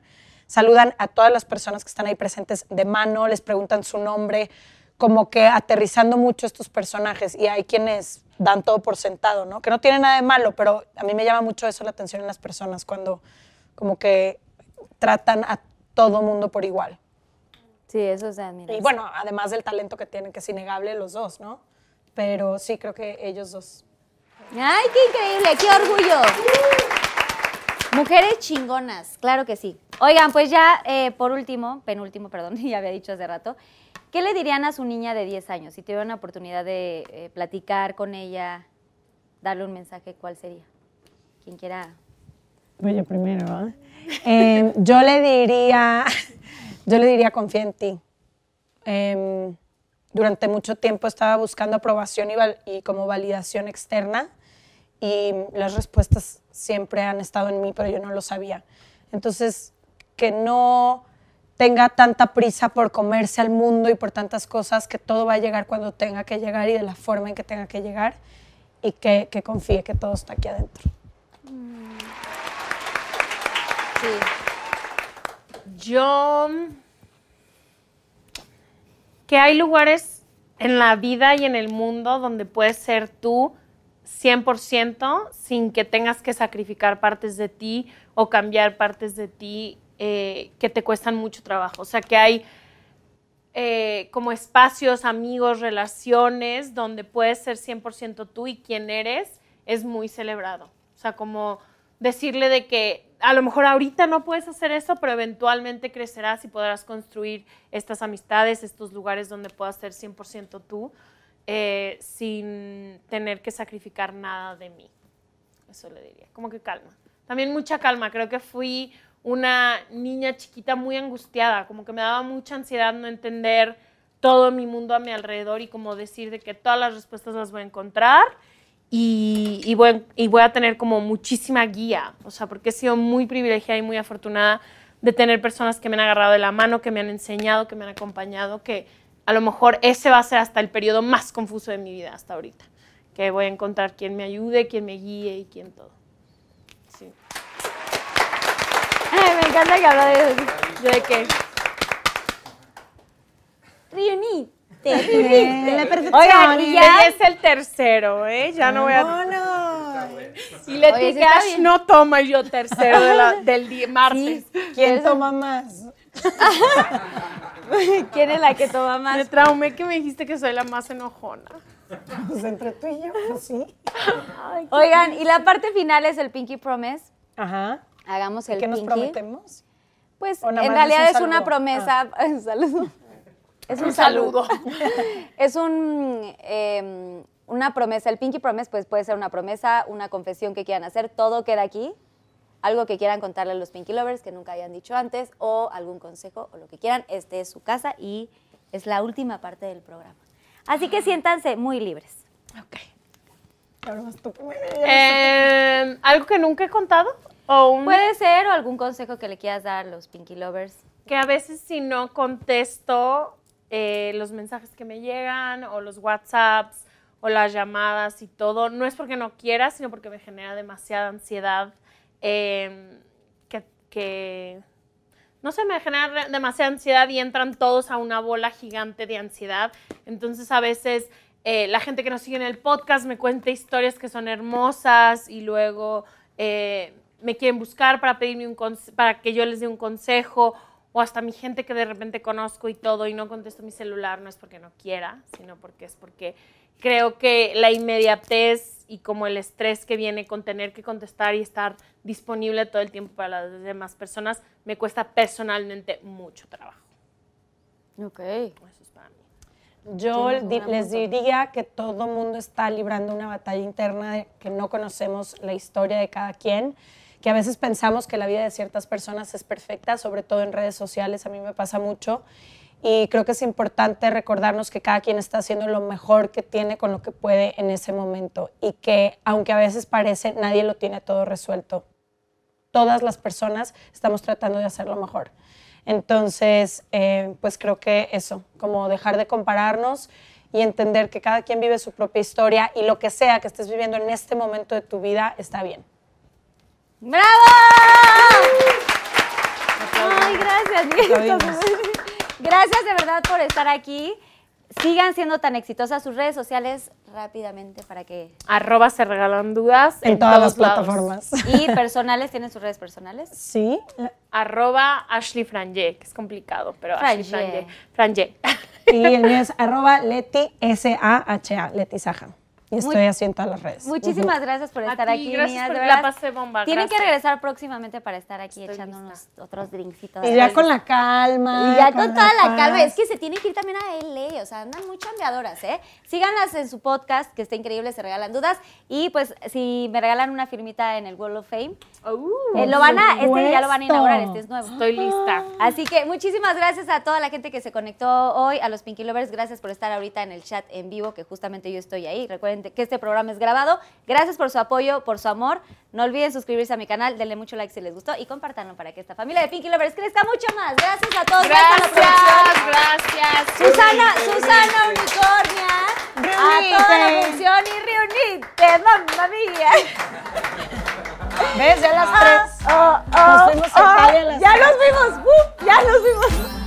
saludan a todas las personas que están ahí presentes de mano, les preguntan su nombre, como que aterrizando mucho estos personajes. Y hay quienes dan todo por sentado, ¿no? Que no tiene nada de malo, pero a mí me llama mucho eso la atención en las personas cuando como que tratan a todo mundo por igual. Sí, eso es admirar. Y bueno, además del talento que tienen, que es innegable los dos, ¿no? Pero sí, creo que ellos dos. ¡Ay, qué increíble! ¡Qué orgullo! Mujeres chingonas, claro que sí. Oigan, pues ya eh, por último, penúltimo, perdón, ya había dicho hace rato, ¿qué le dirían a su niña de 10 años? Si tuvieran la oportunidad de eh, platicar con ella, darle un mensaje, ¿cuál sería? Quien quiera. Voy yo primero, ¿ah? Eh, yo le diría, yo le diría confía en ti. Em, durante mucho tiempo estaba buscando aprobación y como validación externa y las respuestas siempre han estado en mí, pero yo no lo sabía. Entonces, que no tenga tanta prisa por comerse al mundo y por tantas cosas, que todo va a llegar cuando tenga que llegar y de la forma en que tenga que llegar y que, confíe que todo está aquí adentro. Sí. Yo. Que hay lugares en la vida y en el mundo donde puedes ser tú 100% sin que tengas que sacrificar partes de ti o cambiar partes de ti eh, que te cuestan mucho trabajo. O sea, que hay eh, como espacios, amigos, relaciones donde puedes ser 100% tú y quien eres es muy celebrado. O sea, como decirle de que a lo mejor ahorita no puedes hacer eso, pero eventualmente crecerás y podrás construir estas amistades, estos lugares donde puedas ser 100% tú eh, sin tener que sacrificar nada de mí. Eso le diría, como que calma. También mucha calma, creo que fui una niña chiquita muy angustiada, como que me daba mucha ansiedad no entender todo mi mundo a mi alrededor y como decir de que todas las respuestas las voy a encontrar y, voy a tener como muchísima guía, o sea, porque he sido muy privilegiada y muy afortunada de tener personas que me han agarrado de la mano, que me han enseñado, que me han acompañado, que a lo mejor ese va a ser hasta el periodo más confuso de mi vida hasta ahorita, que voy a encontrar quien me ayude, quien me guíe y quien todo. Sí. Ay, me encanta que habla de eso. ¿De qué? Reunite, La reunite. perfección. Oigan, y ya. es el tercero, ¿eh? Ya no voy a... No, no. Y Leti Oye, sí Cash no toma yo tercero de la- del día, martes. ¿Quién toma más? ¿Quién es la que toma Me más? traumé que me dijiste que soy la más enojona. Pues entre tú y yo, pues sí. Oigan, y la parte final es el Pinky Promise. Ajá. Hagamos el ¿Qué nos Pinky. prometemos? Pues ¿O nada en más es realidad un es una saludo? Ah. promesa. Saludo. Es un saludo. es un, eh, una promesa. El Pinky Promise pues, puede ser una promesa, una confesión que quieran hacer. Todo queda aquí. Algo que quieran contarle a los Pinky Lovers que nunca hayan dicho antes o algún consejo o lo que quieran. Este es su casa y es la última parte del programa. Así que siéntanse muy libres. Ok. Eh, ¿Algo que nunca he contado? ¿O un Puede ser o algún consejo que le quieras dar a los Pinky Lovers. que a veces si no contesto eh, los mensajes que me llegan o los WhatsApps o las llamadas y todo, no es porque no quiera, sino porque me genera demasiada ansiedad. Eh, que, no sé, me genera demasiada ansiedad y entran todos a una bola gigante de ansiedad. Entonces a veces eh, la gente que nos sigue en el podcast me cuenta historias que son hermosas y luego eh, me quieren buscar para pedirme un para que yo les dé un consejo o hasta mi gente que de repente conozco y todo y no contesto mi celular no es porque no quiera, sino porque es porque creo que la inmediatez y como el estrés que viene con tener que contestar y estar disponible todo el tiempo para las demás personas me cuesta personalmente mucho trabajo. Ok. Eso es para mí. Yo les diría que todo mundo está librando una batalla interna de que no conocemos la historia de cada quien, que a veces pensamos que la vida de ciertas personas es perfecta, sobre todo en redes sociales, a mí me pasa mucho. Y creo que es importante recordarnos que cada quien está haciendo lo mejor que tiene con lo que puede en ese momento y que aunque a veces parece, nadie lo tiene todo resuelto. Todas las personas estamos tratando de hacerlo mejor. Entonces, eh, pues creo que eso, como dejar de compararnos y entender que cada quien vive su propia historia y lo que sea que estés viviendo en este momento de tu vida está bien. ¡Bravo! Ay, gracias. Gracias de verdad por estar aquí. Sigan siendo tan exitosas sus redes sociales rápidamente para que... Arroba se regalan dudas En, todas las lados. plataformas. Y personales, ¿tienen sus redes personales? Sí, Arroba Ashley Franje, que es complicado, pero Ashley. Franje. y el mío es arroba Leti, S-A-H-A, Leti Saja. Y estoy Muy- así en todas las redes. Muchísimas gracias por estar aquí, gracias niñas, por- de la verdad. pasé bomba, Tienen que regresar próximamente para estar aquí Estoy lista. unos otros drinkcitos. Y ya con la calma. Y ya con toda la calma, es que se tienen que ir también a LA, o sea, andan muy chambeadoras, ¿eh? Síganlas en su podcast, que está increíble, se regalan dudas. Y pues, si me regalan una firmita en el Wall of Fame, Uh, eh, lo van a, este ya lo van a inaugurar, este es nuevo. estoy lista. Así que muchísimas gracias a toda la gente que se conectó hoy, a los Pinky Lovers, gracias por estar ahorita en el chat en vivo, que justamente yo estoy ahí. Recuerden que este programa es grabado. Gracias por su apoyo, por su amor. No olviden suscribirse a mi canal, denle mucho like si les gustó y compártanlo para que esta familia de Pinky Lovers crezca mucho más. Gracias a todos. Gracias. Gracias, gracias. Susana, Susana Unicornia, a toda la Reunite. función y reunite, mamma mía. ¿Ves? Ya las tres. Oh, oh, Nos fuimos a oh, Italia a las ya tres. nos vimos, ¡uh! ya nos vimos.